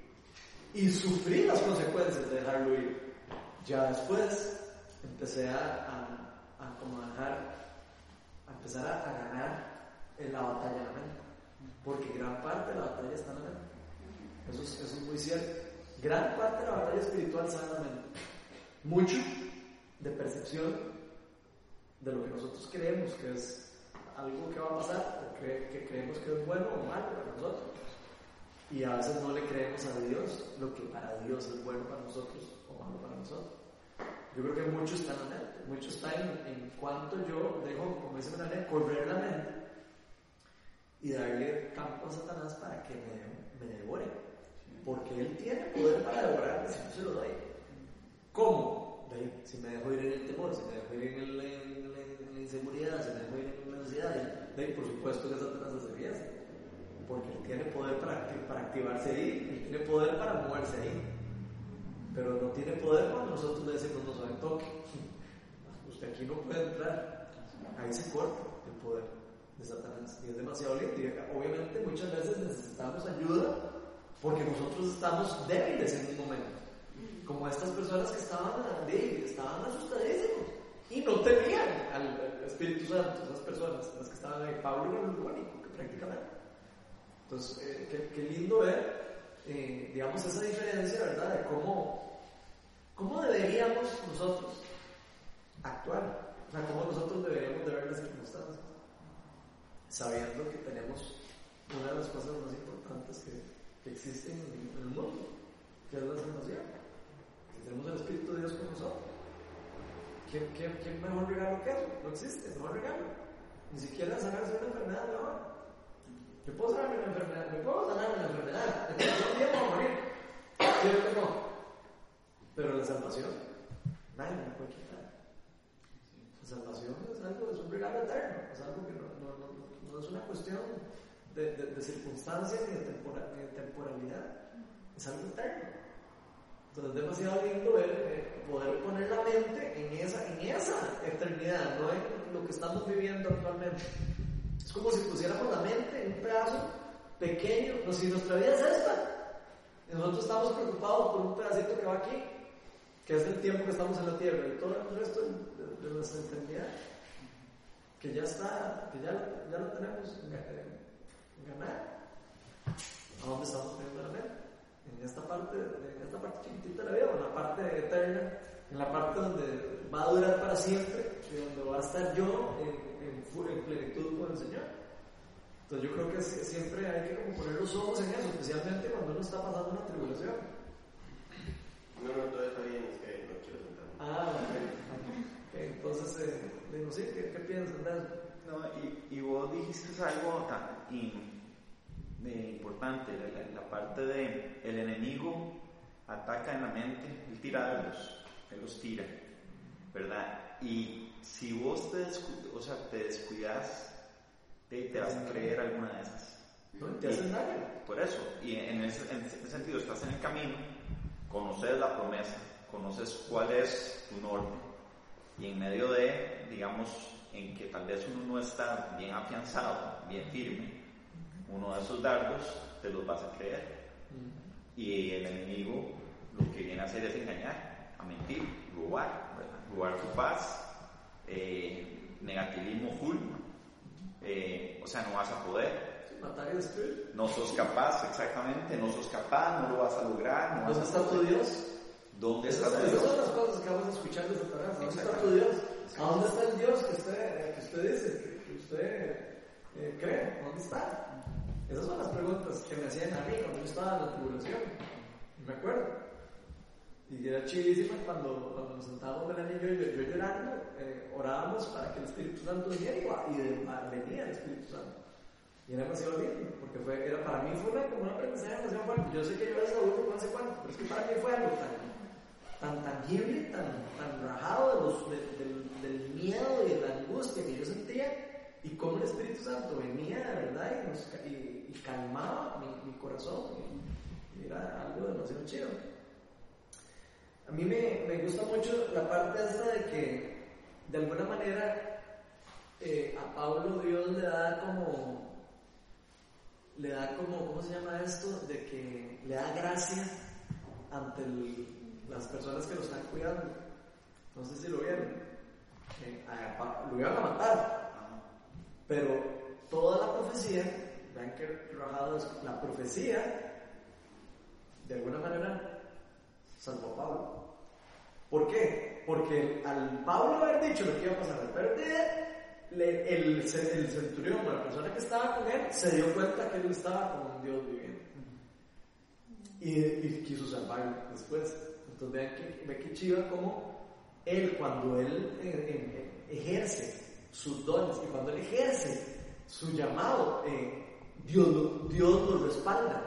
Y sufrí las consecuencias de dejarlo ir. Ya después empecé a, a como a dejar, a empezar a, ganar en la batalla de la mente. Porque gran parte de la batalla está en la mente. Eso es, muy cierto. Gran parte de la batalla espiritual está en la mente. Mucho de percepción de lo que nosotros creemos que es algo que va a pasar, que creemos que es bueno o malo para nosotros. Y a veces no le creemos a Dios lo que para Dios es bueno para nosotros o malo para nosotros. Yo creo que mucho está en la mente, mucho está en, en cuanto yo dejo, como dice Melania, correr la mente y darle campo a Satanás para que me, me devore. Porque él tiene poder para devorarme si yo se lo doy. ¿Cómo? De si me dejo ir en el temor, si me dejo ir en, el- la- inseguridad, si me dejo ir en la ansiedad, por supuesto que Satanás hace fiesta. Porque él tiene poder para, para activarse ahí, él tiene poder para moverse ahí. Pero no tiene poder cuando nosotros le decimos no se toque. (laughs) Usted aquí no puede entrar. Ahí se corta el poder de Satanás y es demasiado lindo. Y obviamente muchas veces necesitamos ayuda porque nosotros estamos débiles en un momento. Como estas personas que estaban, estaban asustadísimos y no tenían al Espíritu Santo, esas personas, las que estaban ahí. Pablo era el único que prácticamente. Entonces, eh, qué, lindo ver, eh, digamos, esa diferencia, ¿verdad? De cómo, cómo deberíamos nosotros actuar, o sea, cómo nosotros deberíamos de ver las circunstancias, sabiendo que tenemos una de las cosas más importantes que, que existen en el mundo, que es la salvación. Que tenemos el Espíritu de Dios con nosotros. ¿Qué, mejor regalo que eso? No existe, mejor regalo. Ni siquiera sanarse una enfermedad mejor. Yo puedo sanarme una enfermedad, me puedo sanar una enfermedad, un día puedo morir. ¿Cierto que no? Pero la salvación, nadie me puede quitar. La salvación es algo, es un regalo eterno, es algo que no, no, no, no es una cuestión de, de, circunstancias ni de, temporalidad, es algo eterno. Entonces es demasiado lindo eh, poder poner la mente en esa, en esa eternidad, no en lo que estamos viviendo actualmente. Es como si pusiéramos la mente en un pedazo pequeño, no si nuestra vida es esta. Nosotros estamos preocupados por un pedacito que va aquí, que es el tiempo que estamos en la tierra, y todo el resto de, nuestra eternidad, que ya está, que ya, ya lo tenemos en, ganar. ¿A dónde estamos poniendo la mente? en esta parte, en esta parte chiquitita de la vida, en la parte eterna, en la parte donde va a durar para siempre y donde va a estar yo en, en, plenitud con el Señor. Entonces yo creo que siempre hay que como poner los ojos en eso, especialmente cuando uno está pasando una tribulación. No, no, todo está bien, es que no quiero sentarme. Ah, ok. No sé, ¿qué, qué piensas de eso? No, y, y vos dijiste algo tan importante, la, parte de el enemigo ataca en la mente, él tira dardos, él los tira, ¿verdad? Y si vos te, o sea, te descuidas, te, te, vas a creer alguna de esas. No, te hacen daño. Por eso, y en ese, en ese sentido, estás en el camino, conoces la promesa, conoces cuál es tu norte, y en medio de, digamos, en que tal vez uno no está bien afianzado, bien firme, uno de esos dardos te los vas a creer. Y el enemigo lo que viene a hacer es engañar, a mentir, robar, robar tu paz, eh, negativismo full, eh, o sea, no vas a poder. No sos capaz, exactamente, no sos capaz, no lo vas a lograr. No ¿Dónde está tu Dios? ¿Dónde está tu Dios? Esas son las cosas que vamos a escuchar de Satanás. ¿Dónde está tu Dios? ¿A dónde está el Dios que usted, que usted dice, que usted eh, cree? ¿Dónde está? Esas son las preguntas que me hacían a mí cuando yo estaba en la tribulación. Me acuerdo. Y era chidísima cuando, cuando nos sentábamos Melania y yo, yo, yo llorando, eh, orábamos para que el Espíritu Santo viniera y, venía el Espíritu Santo. Y era demasiado lindo, porque fue, era, para mí fue una, como una aprendizaje demasiado fuerte. Yo sé que yo era adulto no sé cuánto, pero es que para mí fue algo tan, tan tangible, tan, tan rajado del miedo y de la angustia que yo sentía, y cómo el Espíritu Santo venía, ¿verdad? Y, nos, calmaba mi, corazón. Y, era algo demasiado chido. A mí me, me, gusta mucho la parte esta de que, de alguna manera, eh, a Pablo Dios le da como, le da como, ¿cómo se llama esto? De que le da gracia ante las personas que lo están cuidando. No sé si lo vieron. Eh, lo iban a matar. Pero toda la profecía vean que la profecía, de alguna manera, salvó a Pablo. ¿Por qué? Porque al Pablo haber dicho lo que iba a pasar al perder, el, el, el centurión, la persona que estaba con él, se dio cuenta que él estaba con un Dios viviente. Y, y quiso salvarlo después. Entonces vean que, que chiva como él, cuando él eh, eh, ejerce sus dones y cuando él ejerce su llamado, eh, Dios, Dios lo respalda.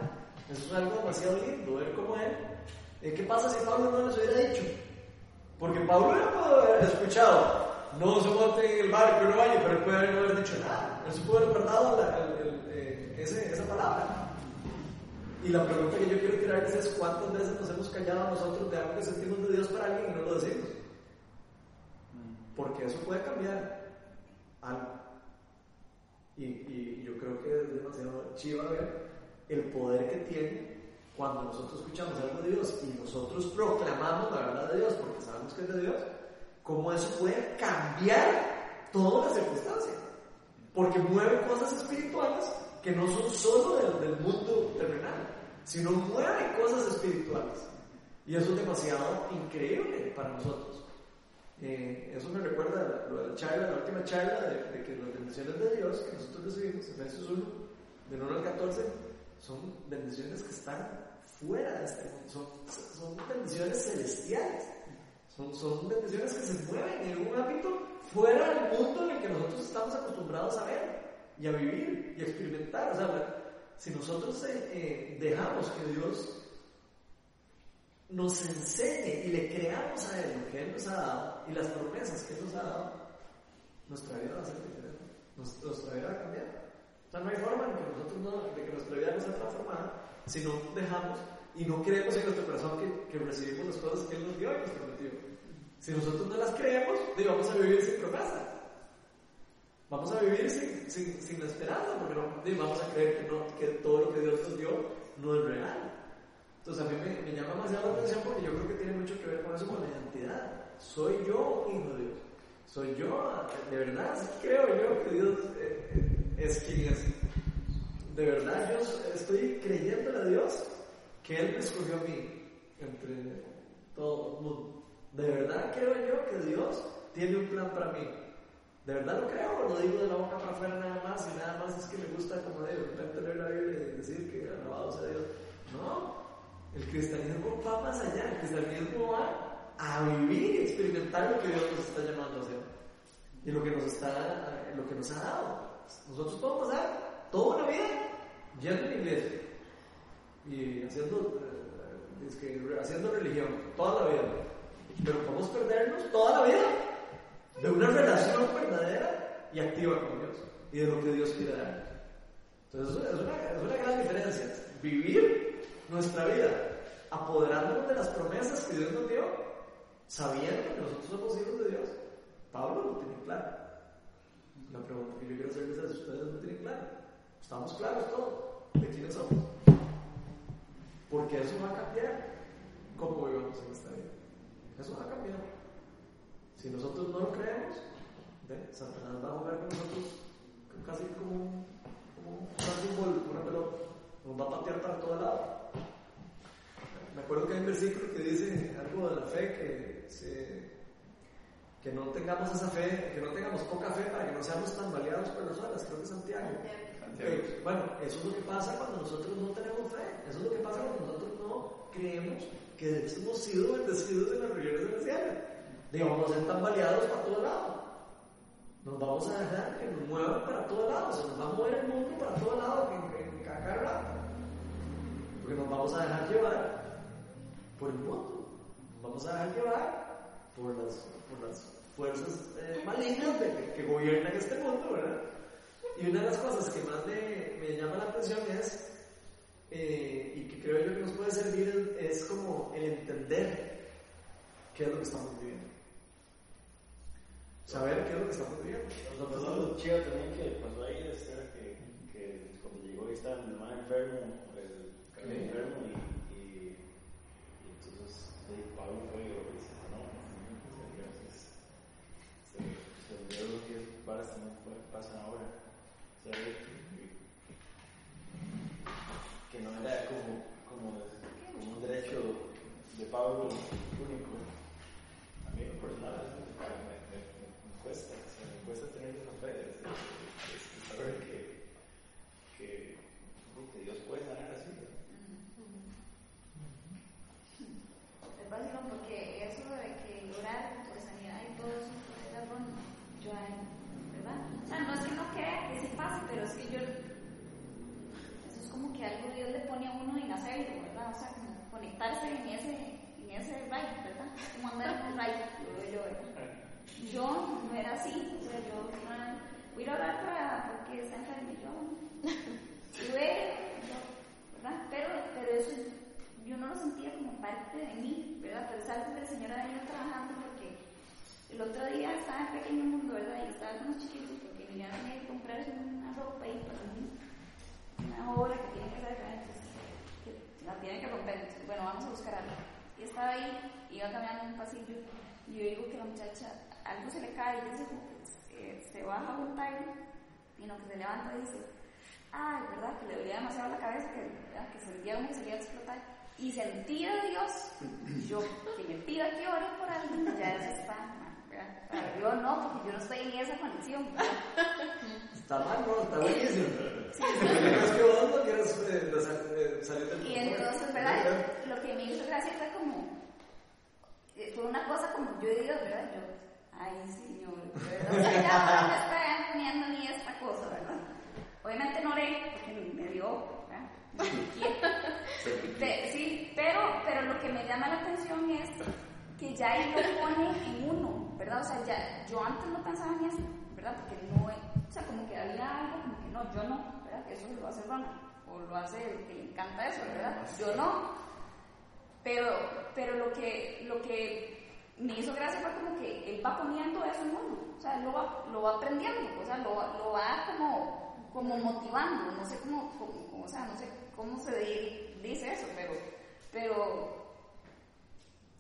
Eso es algo demasiado lindo, ver cómo él. ¿Qué pasa si Pablo no les hubiera dicho? Porque Pablo no pudo haber escuchado, no se monte en el barco no vaya, pero él puede no haber dicho nada. Él se pudo haber guardado la, esa palabra. Y la pregunta que yo quiero tirarles es cuántas veces nos hemos callado nosotros de algo que sentimos de Dios para alguien y no lo decimos. Porque eso puede cambiar algo. Y, y yo creo que es demasiado chiva ver el poder que tiene cuando nosotros escuchamos algo de Dios y nosotros proclamamos la verdad de Dios porque sabemos que es de Dios, cómo eso puede cambiar toda la circunstancia. Porque mueve cosas espirituales que no son solo del, mundo terrenal, sino mueve cosas espirituales. Y eso es demasiado increíble para nosotros. Eh, eso me recuerda lo la última charla de, que las bendiciones de Dios que nosotros recibimos, en Efesios 1, del 1 al 14, son bendiciones que están fuera de este mundo, son, son bendiciones celestiales, son, son bendiciones que se mueven en un ámbito fuera del mundo en el que nosotros estamos acostumbrados a ver y a vivir y a experimentar. O sea, si nosotros eh, eh, dejamos que Dios nos enseñe y le creamos a Él lo que Él nos ha dado y las promesas que Él nos ha dado, nuestra vida va a ser diferente, nuestra vida va a cambiar. O sea, no hay forma en que nosotros no, de que nuestra vida no sea transformada si no dejamos y no creemos en nuestro corazón que, recibimos las cosas que Él nos dio y nos prometió. Si nosotros no las creemos, vamos a vivir sin promesa. Vamos a vivir sin, sin, sin la esperanza, porque no, vamos a creer que, no, que todo lo que Dios nos dio no es real. Entonces a mí me, llama demasiado la atención porque yo creo que tiene mucho que ver con eso, con la identidad. Soy yo hijo de Dios. Soy yo, de verdad, creo yo que Dios eh, es quien es. De verdad, yo estoy creyendo a Dios que Él me escogió a mí entre todo el mundo. De verdad creo yo que Dios tiene un plan para mí. De verdad lo creo, lo digo de la boca para afuera nada más y nada más es que me gusta como de repente leer la Biblia y decir que alabado sea Dios. No, el cristianismo va más allá, el cristianismo va a vivir experimentar lo que Dios nos está llamando a hacer y lo que nos, está, lo que nos ha dado. Nosotros podemos pasar toda una vida yendo a la iglesia y haciendo, eh, haciendo religión toda la vida, pero podemos perdernos toda la vida de una relación verdadera y activa con Dios y de lo que Dios quiere dar. Entonces es una, es una gran diferencia. Vivir nuestra vida apoderándonos de las promesas que Dios nos dio, sabiendo que nosotros somos hijos de Dios. Pablo lo tiene claro. La pregunta que yo quiero hacerles es, ¿ustedes lo tienen claro? ¿Estamos claros todos de quiénes somos? Porque eso va a cambiar cómo vivamos en esta vida. Eso va a cambiar. Si nosotros no lo creemos, ¿ve? Satanás va a jugar con nosotros casi como, como un fútbol, una pelota. Nos va a patear para todo lado. Me acuerdo que hay un versículo que dice algo de la fe que, se, que no tengamos esa fe, que no tengamos poca fe para que no seamos tan baleados por las olas, creo que Santiago. Eh, bueno, eso es lo que pasa cuando nosotros no tenemos fe, eso es lo que pasa cuando nosotros no creemos que hemos sido bendecidos en las regiones de la cielo. Digamos, a ser tan baleados para todo lado. Nos vamos a dejar que nos muevan para todos lados, se nos va a mover el mundo para todos lados en, en, cada rato. Porque nos vamos a dejar llevar por el mundo. Nos vamos a dejar llevar por las, por las fuerzas eh, malignas de, que, que, gobiernan este mundo, ¿verdad? Y una de las cosas que más me, me llama la atención es, eh, y que creo yo que nos puede servir, es como el entender qué es lo que estamos viviendo. Saber qué es lo que estamos viviendo. Nosotros lo chido también que pasó ahí es que, que cuando llegó y estaba mi hermano enfermo, el, el enfermo y Pablo fue y lo que dice, no, entonces se olvidó lo que para también pasan ahora. ¿Sabes? Que no era como, como, como un derecho de Pablo único. A mí personal me, cuesta, o me cuesta tener esa fe saber que, que, que Dios puede sanar así. básico porque eso de que orar por sanidad y todo eso, era bueno, yo ¿verdad? O sea, no es que no quiera que sí pase, pero es yo, eso es como que algo Dios le pone a uno en hacerlo, ¿verdad? O sea, como conectarse en ese, en ese rayo, ¿verdad? Como andar en un rayo, lo yo, ¿verdad? Yo no era así, o sea, yo ah, voy a orar para, porque está enfermo yo, y luego, ¿verdad? Pero, pero parte de mí, ¿verdad? Pero es algo que el Señor ha venido trabajando porque el otro día estaba en Pequeño Mundo, ¿verdad? Y estaba con los chiquitos porque tenía que comprarse una ropa ahí para mí, una obra que tiene que hacer. Entonces, que la tiene que romper. Bueno, vamos a buscar algo. Y estaba ahí, iba caminando en un pasillo, y yo digo que la muchacha, algo se le cae, y se, eh, se baja un taller, y lo que se levanta y dice, ay, ¿verdad? Que le dolía demasiado la cabeza, que, ¿verdad? que sentía como que se le iba a explotar. Y sentía a Dios, yo, que me pida que ore por alguien, ya eso está mal, ¿verdad? Pero yo no, porque yo no estoy en esa condición. Está mal, ¿no? Está buenísimo. Sí, Es que vos no quieres eh, salir del Y entonces, ¿verdad? Lo que me hizo gracia fue como, eh, fue una cosa como yo digo, ¿verdad? Yo, ay, señor, ¿verdad? O sea, ya me está poniendo ni esta cosa, ¿verdad? Obviamente no oré, porque me dio, ¿verdad? Me Sí, pero, pero lo que me llama la atención es que ya él lo pone en uno, ¿verdad? O sea, ya, yo antes no pensaba en eso, ¿verdad? Porque no, o sea, como que había algo, como que no, yo no, ¿verdad? Que eso lo hace Ronald, o lo hace el que le encanta eso, ¿verdad? Yo no. Pero, pero lo que, lo que me hizo gracia fue como que él va poniendo eso en uno, o sea, lo va, lo va aprendiendo, o sea, lo, lo va como, como motivando, no sé cómo, cómo- o sea, no sé cómo se di- dice eso, pero, pero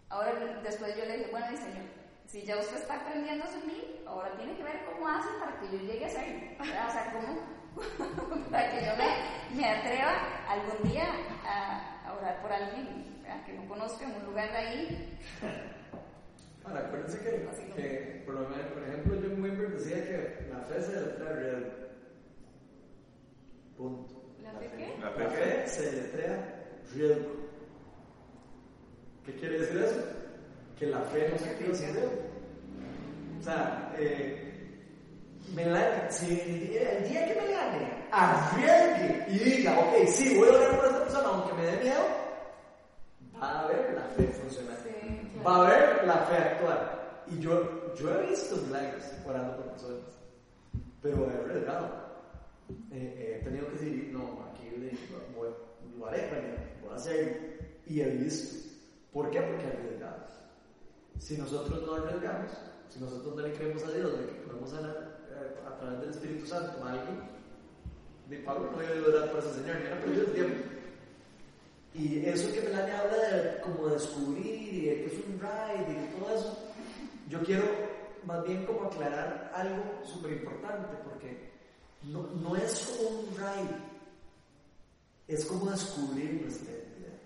ahora después yo le dije, bueno, señor, si ya usted está aprendiendo en mí, ahora tiene que ver cómo hace para que yo llegue a serlo. O sea, cómo, (laughs) para que yo me, me atreva algún día a, a orar por alguien ¿verdad? que no conozca en un lugar de ahí. Ahora, acuérdense que, que por, lo menos, por ejemplo, John Wimber decía que la fe se letrea real. Punto. ¿La fe qué? La La fe fe se letrea riesgo. ¿Qué quiere decir eso? Que la fe no se activa sin. O sea, eh, me la- si el día, que me gane, arriesgue y diga, ok, sí, voy a orar por esta persona, aunque me dé miedo, va a haber la fe funcionar. Sí, Va a haber la fe actuar. Y yo, yo he visto milagros orando por personas, pero he arriesgado. Eh, eh, he tenido que decir, no, aquí voy- lo haré, pero voy a hacerlo. Y he visto. ¿Por qué? Porque he arriesgado. Si nosotros no arriesgamos, si nosotros no le creemos a Dios de que podemos sanar eh, a través del Espíritu Santo a alguien, de Pablo no iba a orar por ese Señor, ni era perdido el tiempo. Y eso que Melania habla de como descubrir y de que es un ride y todo eso, yo quiero más bien como aclarar algo súper importante, porque no, no es como un ride, es como descubrir nuestra identidad.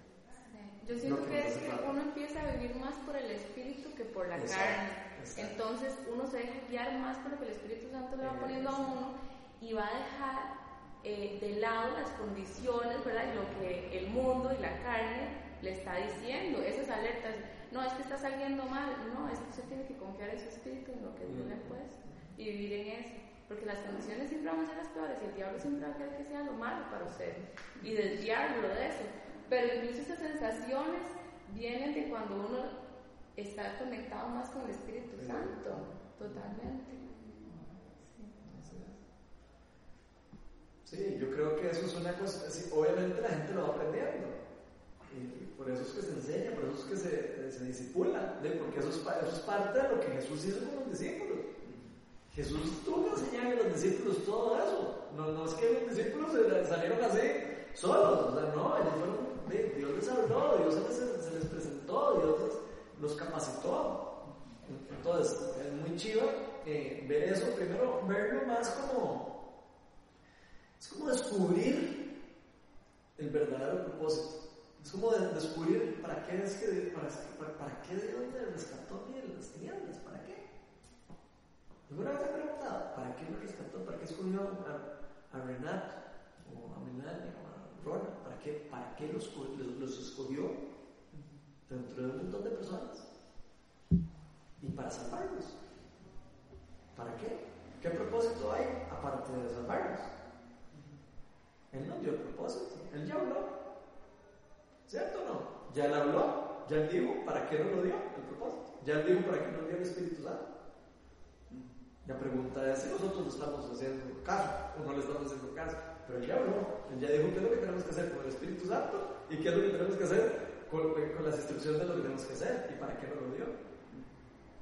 Yo siento que es que uno empieza a vivir más por el espíritu que por la Exacto, carne. exacto. Entonces uno se deja guiar más por lo que el Espíritu Santo le va poniendo a uno y va a dejar eh, de lado las condiciones, ¿verdad? Y lo que el mundo y la carne le está diciendo. Esas alertas. No, es que está saliendo mal. No, es que usted tiene que confiar en su espíritu, en lo que Dios le ha puesto y vivir en eso. Porque las condiciones siempre van a ser las peores y el diablo siempre va a querer que sea lo malo para usted y desviarlo de eso. Pero incluso esas sensaciones vienen de cuando uno está conectado más con el Espíritu Santo, totalmente. Sí, yo creo que eso es una cosa, sí, obviamente la gente lo va aprendiendo. Y por eso es que se enseña, por eso es que se, se disipula, porque eso es, eso es parte de lo que Jesús hizo con los discípulos. Jesús tuvo que enseñar a los discípulos todo eso. No, no es que los discípulos salieron así solos, o sea, no, ellos fueron, Dios les habló, Dios se les, se les presentó, Dios los capacitó. Entonces, es muy chido eh, ver eso, primero verlo más como, es como descubrir el verdadero propósito. Es como de- descubrir para qué es que para, para, qué Dios me rescató de las tinieblas, ¿para qué? ¿Alguna vez te he preguntado para qué me rescató? ¿Para qué escogió a, a Renato o a Melania o a Rona? ¿Para qué, para qué los, los escogió dentro de un montón de personas? Y para salvarlos. ¿Para qué? ¿Qué propósito hay aparte de salvarlos? Él no dio el propósito, él ya habló. ¿Cierto o no? Ya él habló, ya él dijo para qué no lo dio el propósito. Ya él dijo para qué no dio el Espíritu Santo. La pregunta es si nosotros le estamos haciendo caso o no le estamos haciendo caso. Pero él ya habló, él ya dijo qué es lo que tenemos que hacer con el Espíritu Santo y qué es lo que tenemos que hacer con, con las instrucciones de lo que tenemos que hacer. ¿Y para qué nos lo dio?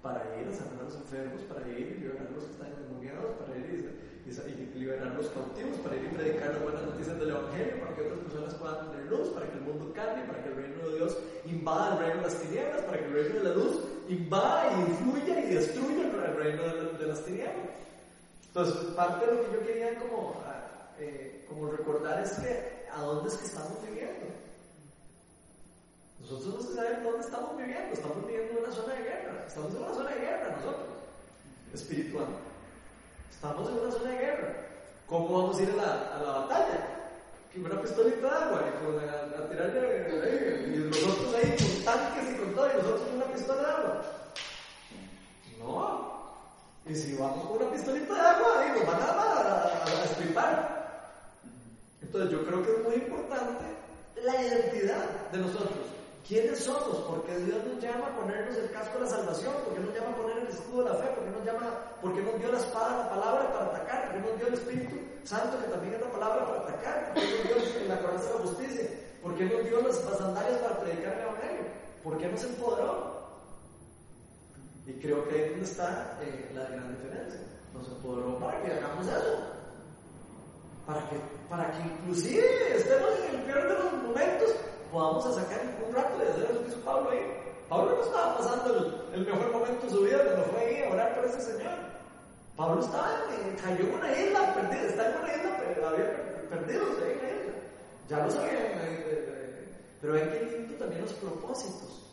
Para ir a sanar a los enfermos, para ir y liberar a los que están endemoniados, para ir y, liberar los cautivos, para ir y predicar las buenas noticias del Evangelio, para que otras personas puedan tener luz, para que el mundo cambie, para que el reino de Dios invada el reino de las tinieblas, para que el reino de la luz invada y influya y destruya el reino de, la- de las tinieblas. Entonces, parte de lo que yo quería como, ah, eh, como recordar es que a dónde es que estamos viviendo. Nosotros que saber dónde estamos viviendo. Estamos viviendo en una zona de guerra. Estamos en una zona de guerra nosotros, espiritual. Estamos en una zona de guerra. ¿Cómo vamos a ir a la, a la batalla? Con una pistolita de agua y con a, a tirarle eh, y nosotros ahí con tanques y con todo y nosotros con una pistola de agua. No. Y si vamos con una pistolita de agua, ahí nos van a, a, a, a estripar. Entonces yo creo que es muy importante la identidad de nosotros. ¿Quiénes somos? ¿Por qué Dios nos llama a ponernos el casco de la salvación? ¿Por qué nos llama a poner el escudo de la fe? ¿Por qué nos llama, por qué nos dio la espada, la palabra para atacar? ¿Por qué nos dio el Espíritu Santo, que también es la palabra para atacar? ¿Por qué nos dio la coraza de la justicia? ¿Por qué nos dio las, sandalias para predicar el Evangelio? ¿Por qué nos empoderó? Y creo que ahí es donde está eh, la gran diferencia. Nos empoderó para que hagamos eso. Para que, para que inclusive estemos en el peor de los momentos, podamos a sacar un rato de hacer lo que hizo Pablo ahí. Pablo no estaba pasando el, mejor momento de su vida cuando fue ahí a orar por ese Señor. Pablo estaba, cayó en una isla, perdido, está en una isla, pero había per- perdidos ahí en la isla. Ya lo sabían. eh, eh, eh, pero hay que lindo también los propósitos.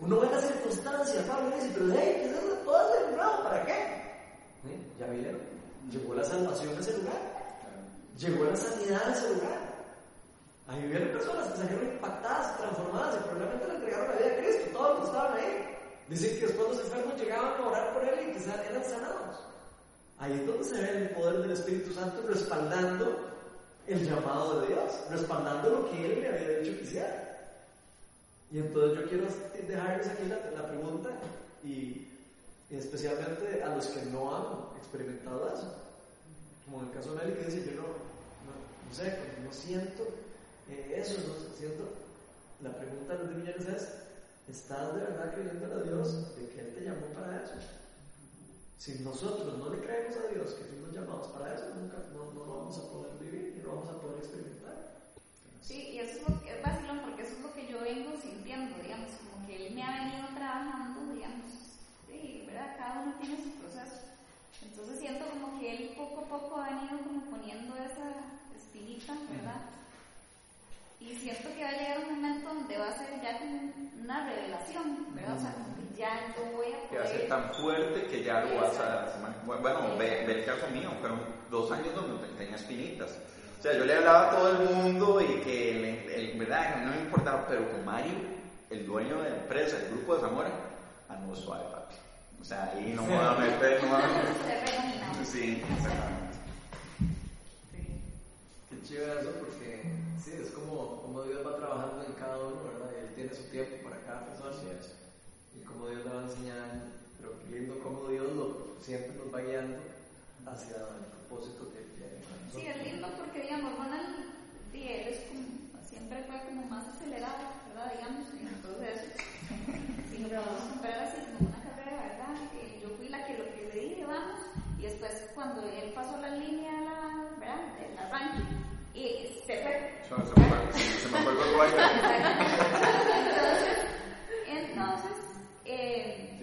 Uno ve la circunstancia, Pablo dice, pero hey, ¿qué es eso? Todo ¿para qué? ¿Ya vieron? Llegó la salvación a ese lugar. Llegó la sanidad a ese lugar. Ahí hubieron personas que salieron impactadas, transformadas y probablemente le entregaron la vida a Cristo, todos los que estaban ahí. Dicen que después los enfermos llegaban a orar por él y quizás eran sanados. Ahí es donde se ve el poder del Espíritu Santo respaldando el llamado de Dios, respaldando lo que él le había dicho que hiciera. Y entonces yo quiero dejarles aquí la, pregunta y, y especialmente a los que no han experimentado eso. Como en el caso de Nelly que dice, yo no, no, no sé, no siento eh, eso, no siento. La pregunta de los millones es, ¿estás de verdad creyendo a Dios de que Él te llamó para eso? Si nosotros no le creemos a Dios que fuimos llamados para eso, nunca no, no lo vamos a poder vivir y no vamos a poder experimentar. Sí, y eso es, lo que, es vacilón porque eso es lo que yo vengo sintiendo, digamos, como que él me ha venido trabajando, digamos, sí, ¿verdad? Cada uno tiene su proceso. Entonces siento como que él poco a poco ha venido como poniendo esa espinita, ¿verdad? Y siento que va a llegar un momento donde va a ser ya una revelación, ¿verdad? O sea, ya yo voy a que va a ser tan fuerte que ya lo vas a... Bueno, ve, ve el caso mío, fueron dos años donde tenía espinitas. O sea, yo le hablaba a todo el mundo y que, le- el- ¿verdad? Que no me importaba, pero con Mario, el dueño de la empresa, el grupo de Zamora, ah, no, suave, papi. O sea, ahí no me voy a meter, no me voy a minado. (laughs) Sí, exactamente. Qué chévere eso porque sí, es como, como Dios va trabajando en cada uno, ¿verdad? Y Él tiene su tiempo para cada persona. Y como Dios le va enseñando, pero qué lindo como Dios lo, siempre nos va guiando hacia el propósito que tiene Sí, es lindo porque, digamos, Ronald, sí, él es como, siempre fue como más acelerado, ¿verdad? Digamos, en el proceso. (laughs) Si lo podemos comparar así como una carrera, ¿verdad? Que yo fui la que lo que le dije, vamos, y después cuando él pasó la línea, la, ¿verdad? Del arranque, y se fue. Se me fue- se me fue el gol entonces, entonces, eh,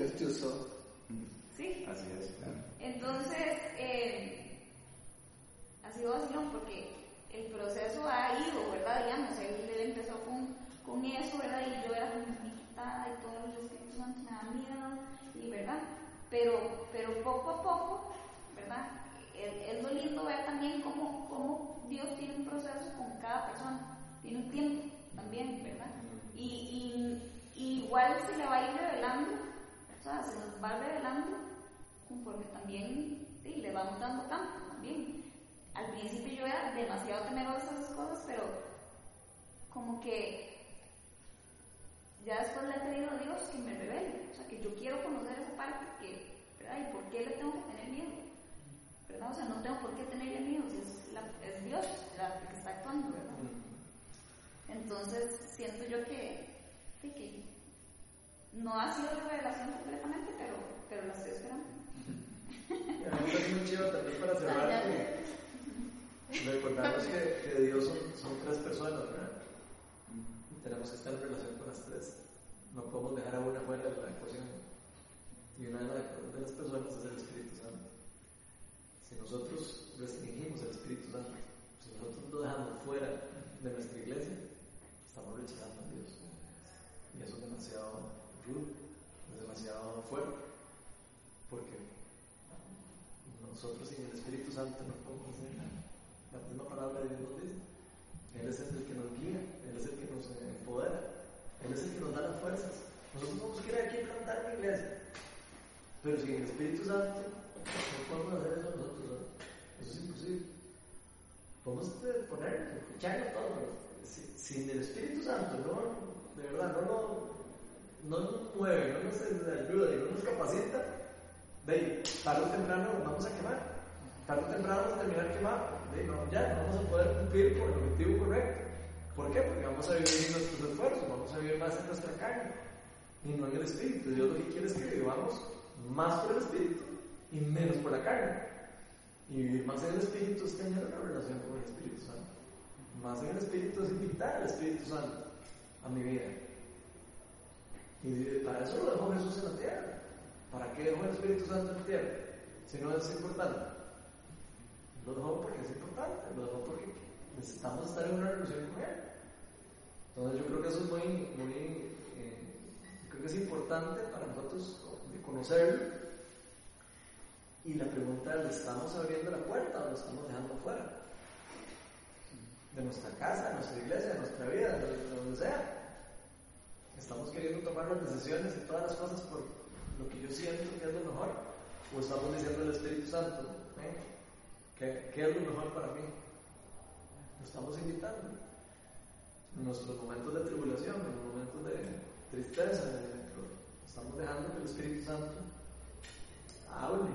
sí, Así es, claro. Entonces, eh, ha sido vacilón porque el proceso ha ido, ¿verdad? Digamos, él, él empezó con, con eso, ¿verdad? Y yo era como muy quitada y todo el Espíritu Santo me daba miedo, y ¿verdad? Pero, pero poco a poco, ¿verdad? Es, es lo lindo ver también cómo, cómo Dios tiene un proceso con cada persona, tiene un tiempo también, ¿verdad? Y, igual se le va a ir revelando, o sea, se nos va revelando conforme también sí, le vamos dando campo también. Al principio yo era demasiado temerosa de esas cosas, pero como que ya después le he pedido a Dios que me revele, o sea, que yo quiero conocer esa parte, que, ¿verdad? ¿Y por qué le tengo que tener miedo? ¿Verdad? O sea, no tengo por qué tenerle miedo, si es, la- es Dios la que está actuando, ¿verdad? Entonces siento yo que, no ha sido revelación completamente, pero, pero la estoy esperando. (laughs) Parece muy chido también para cerrar que recordamos que, que Dios son, son tres personas, ¿verdad? Y tenemos que estar en relación con las tres. No podemos dejar a una fuera de la ecuación. Y una de, la- de las personas es el Espíritu. Si nosotros restringimos el Espíritu Santo, si nosotros lo dejamos fuera de nuestra iglesia, estamos rechazando a Dios. Y eso es demasiado rudo, es demasiado fuerte. Porque nosotros sin el Espíritu Santo no podemos hacer nada. La misma palabra de Dios nos dice. Él es el que nos guía, Él es el que nos empodera, Él es el que nos da las fuerzas. Nosotros podemos querer aquí plantar una iglesia, pero sin el Espíritu Santo no podemos hacer eso nosotros. ¿no? Eso es imposible. Podemos poner, escucharlo todo, sin el Espíritu Santo, no, de verdad, no, lo- no nos mueve, no nos ayuda y no nos capacita, de ahí, tarde o temprano nos vamos a quemar. Tarde o temprano vamos a terminar quemados. De ahí, no, ya no vamos a poder cumplir por el objetivo correcto. ¿Por qué? Porque vamos a vivir nuestros esfuerzos, vamos a vivir más en nuestra carne y no en el espíritu. Dios lo que quiere es que vivamos más por el espíritu y menos por la carne. Y más en el espíritu es tener una relación con el Espíritu Santo. Más en el espíritu es invitar al Espíritu Santo a mi vida. Y para eso lo dejó Jesús en la tierra. ¿Para qué dejó el Espíritu Santo en la tierra? Si no es importante. Lo dejó porque es importante, lo dejó porque necesitamos estar en una relación con Él. Entonces yo creo que eso es muy, muy eh, creo que es importante para nosotros de conocerlo. Y la pregunta es, ¿le estamos abriendo la puerta o lo estamos dejando fuera? De nuestra casa, de nuestra iglesia, de nuestra vida, de de donde sea. Estamos queriendo tomar las decisiones y todas las cosas por lo que yo siento que es lo mejor. O estamos diciendo al Espíritu Santo, ¿eh? ¿Qué, ¿qué es lo mejor para mí? Lo estamos invitando. En nuestros momentos de tribulación, en los momentos de tristeza, estamos dejando que el Espíritu Santo hable.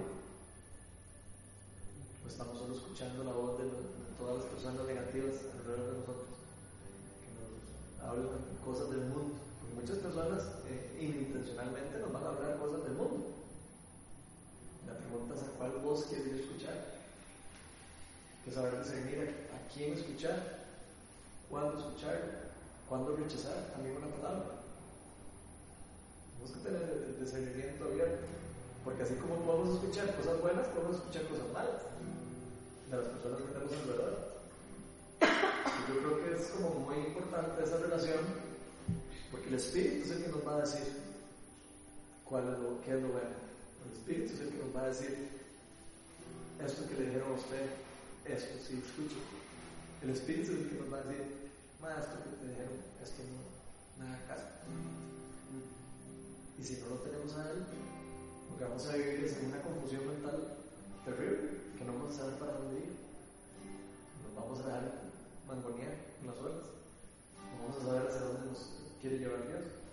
O estamos solo escuchando la voz de, todas las personas negativas alrededor de nosotros, que nos hablan cosas del mundo. Porque muchas personas eh, inintencionalmente nos van a hablar cosas del mundo. La pregunta es a cuál voz quieres yo escuchar. Que saber a, a quién escuchar, cuándo escuchar, cuándo rechazar también una palabra. Tenemos que tener el discernimiento abierto. Porque así como podemos escuchar cosas buenas, podemos escuchar cosas malas de las personas que tenemos alrededor. Y yo creo que es como muy importante esa relación, porque el Espíritu es el que nos va a decir cuál es lo, qué es lo bueno. El Espíritu es el que nos va a decir esto que le dijeron a usted, esto sí, escuche. El Espíritu es el que nos va a decir, más que te dijeron, esto no, haga caso. Y si no lo tenemos a Él, lo que vamos a vivir en una confusión mental terrible, no vamos a saber para dónde ir. Nos vamos a dejar mangonear en las olas. No vamos a saber hacia dónde nos quiere llevar Dios.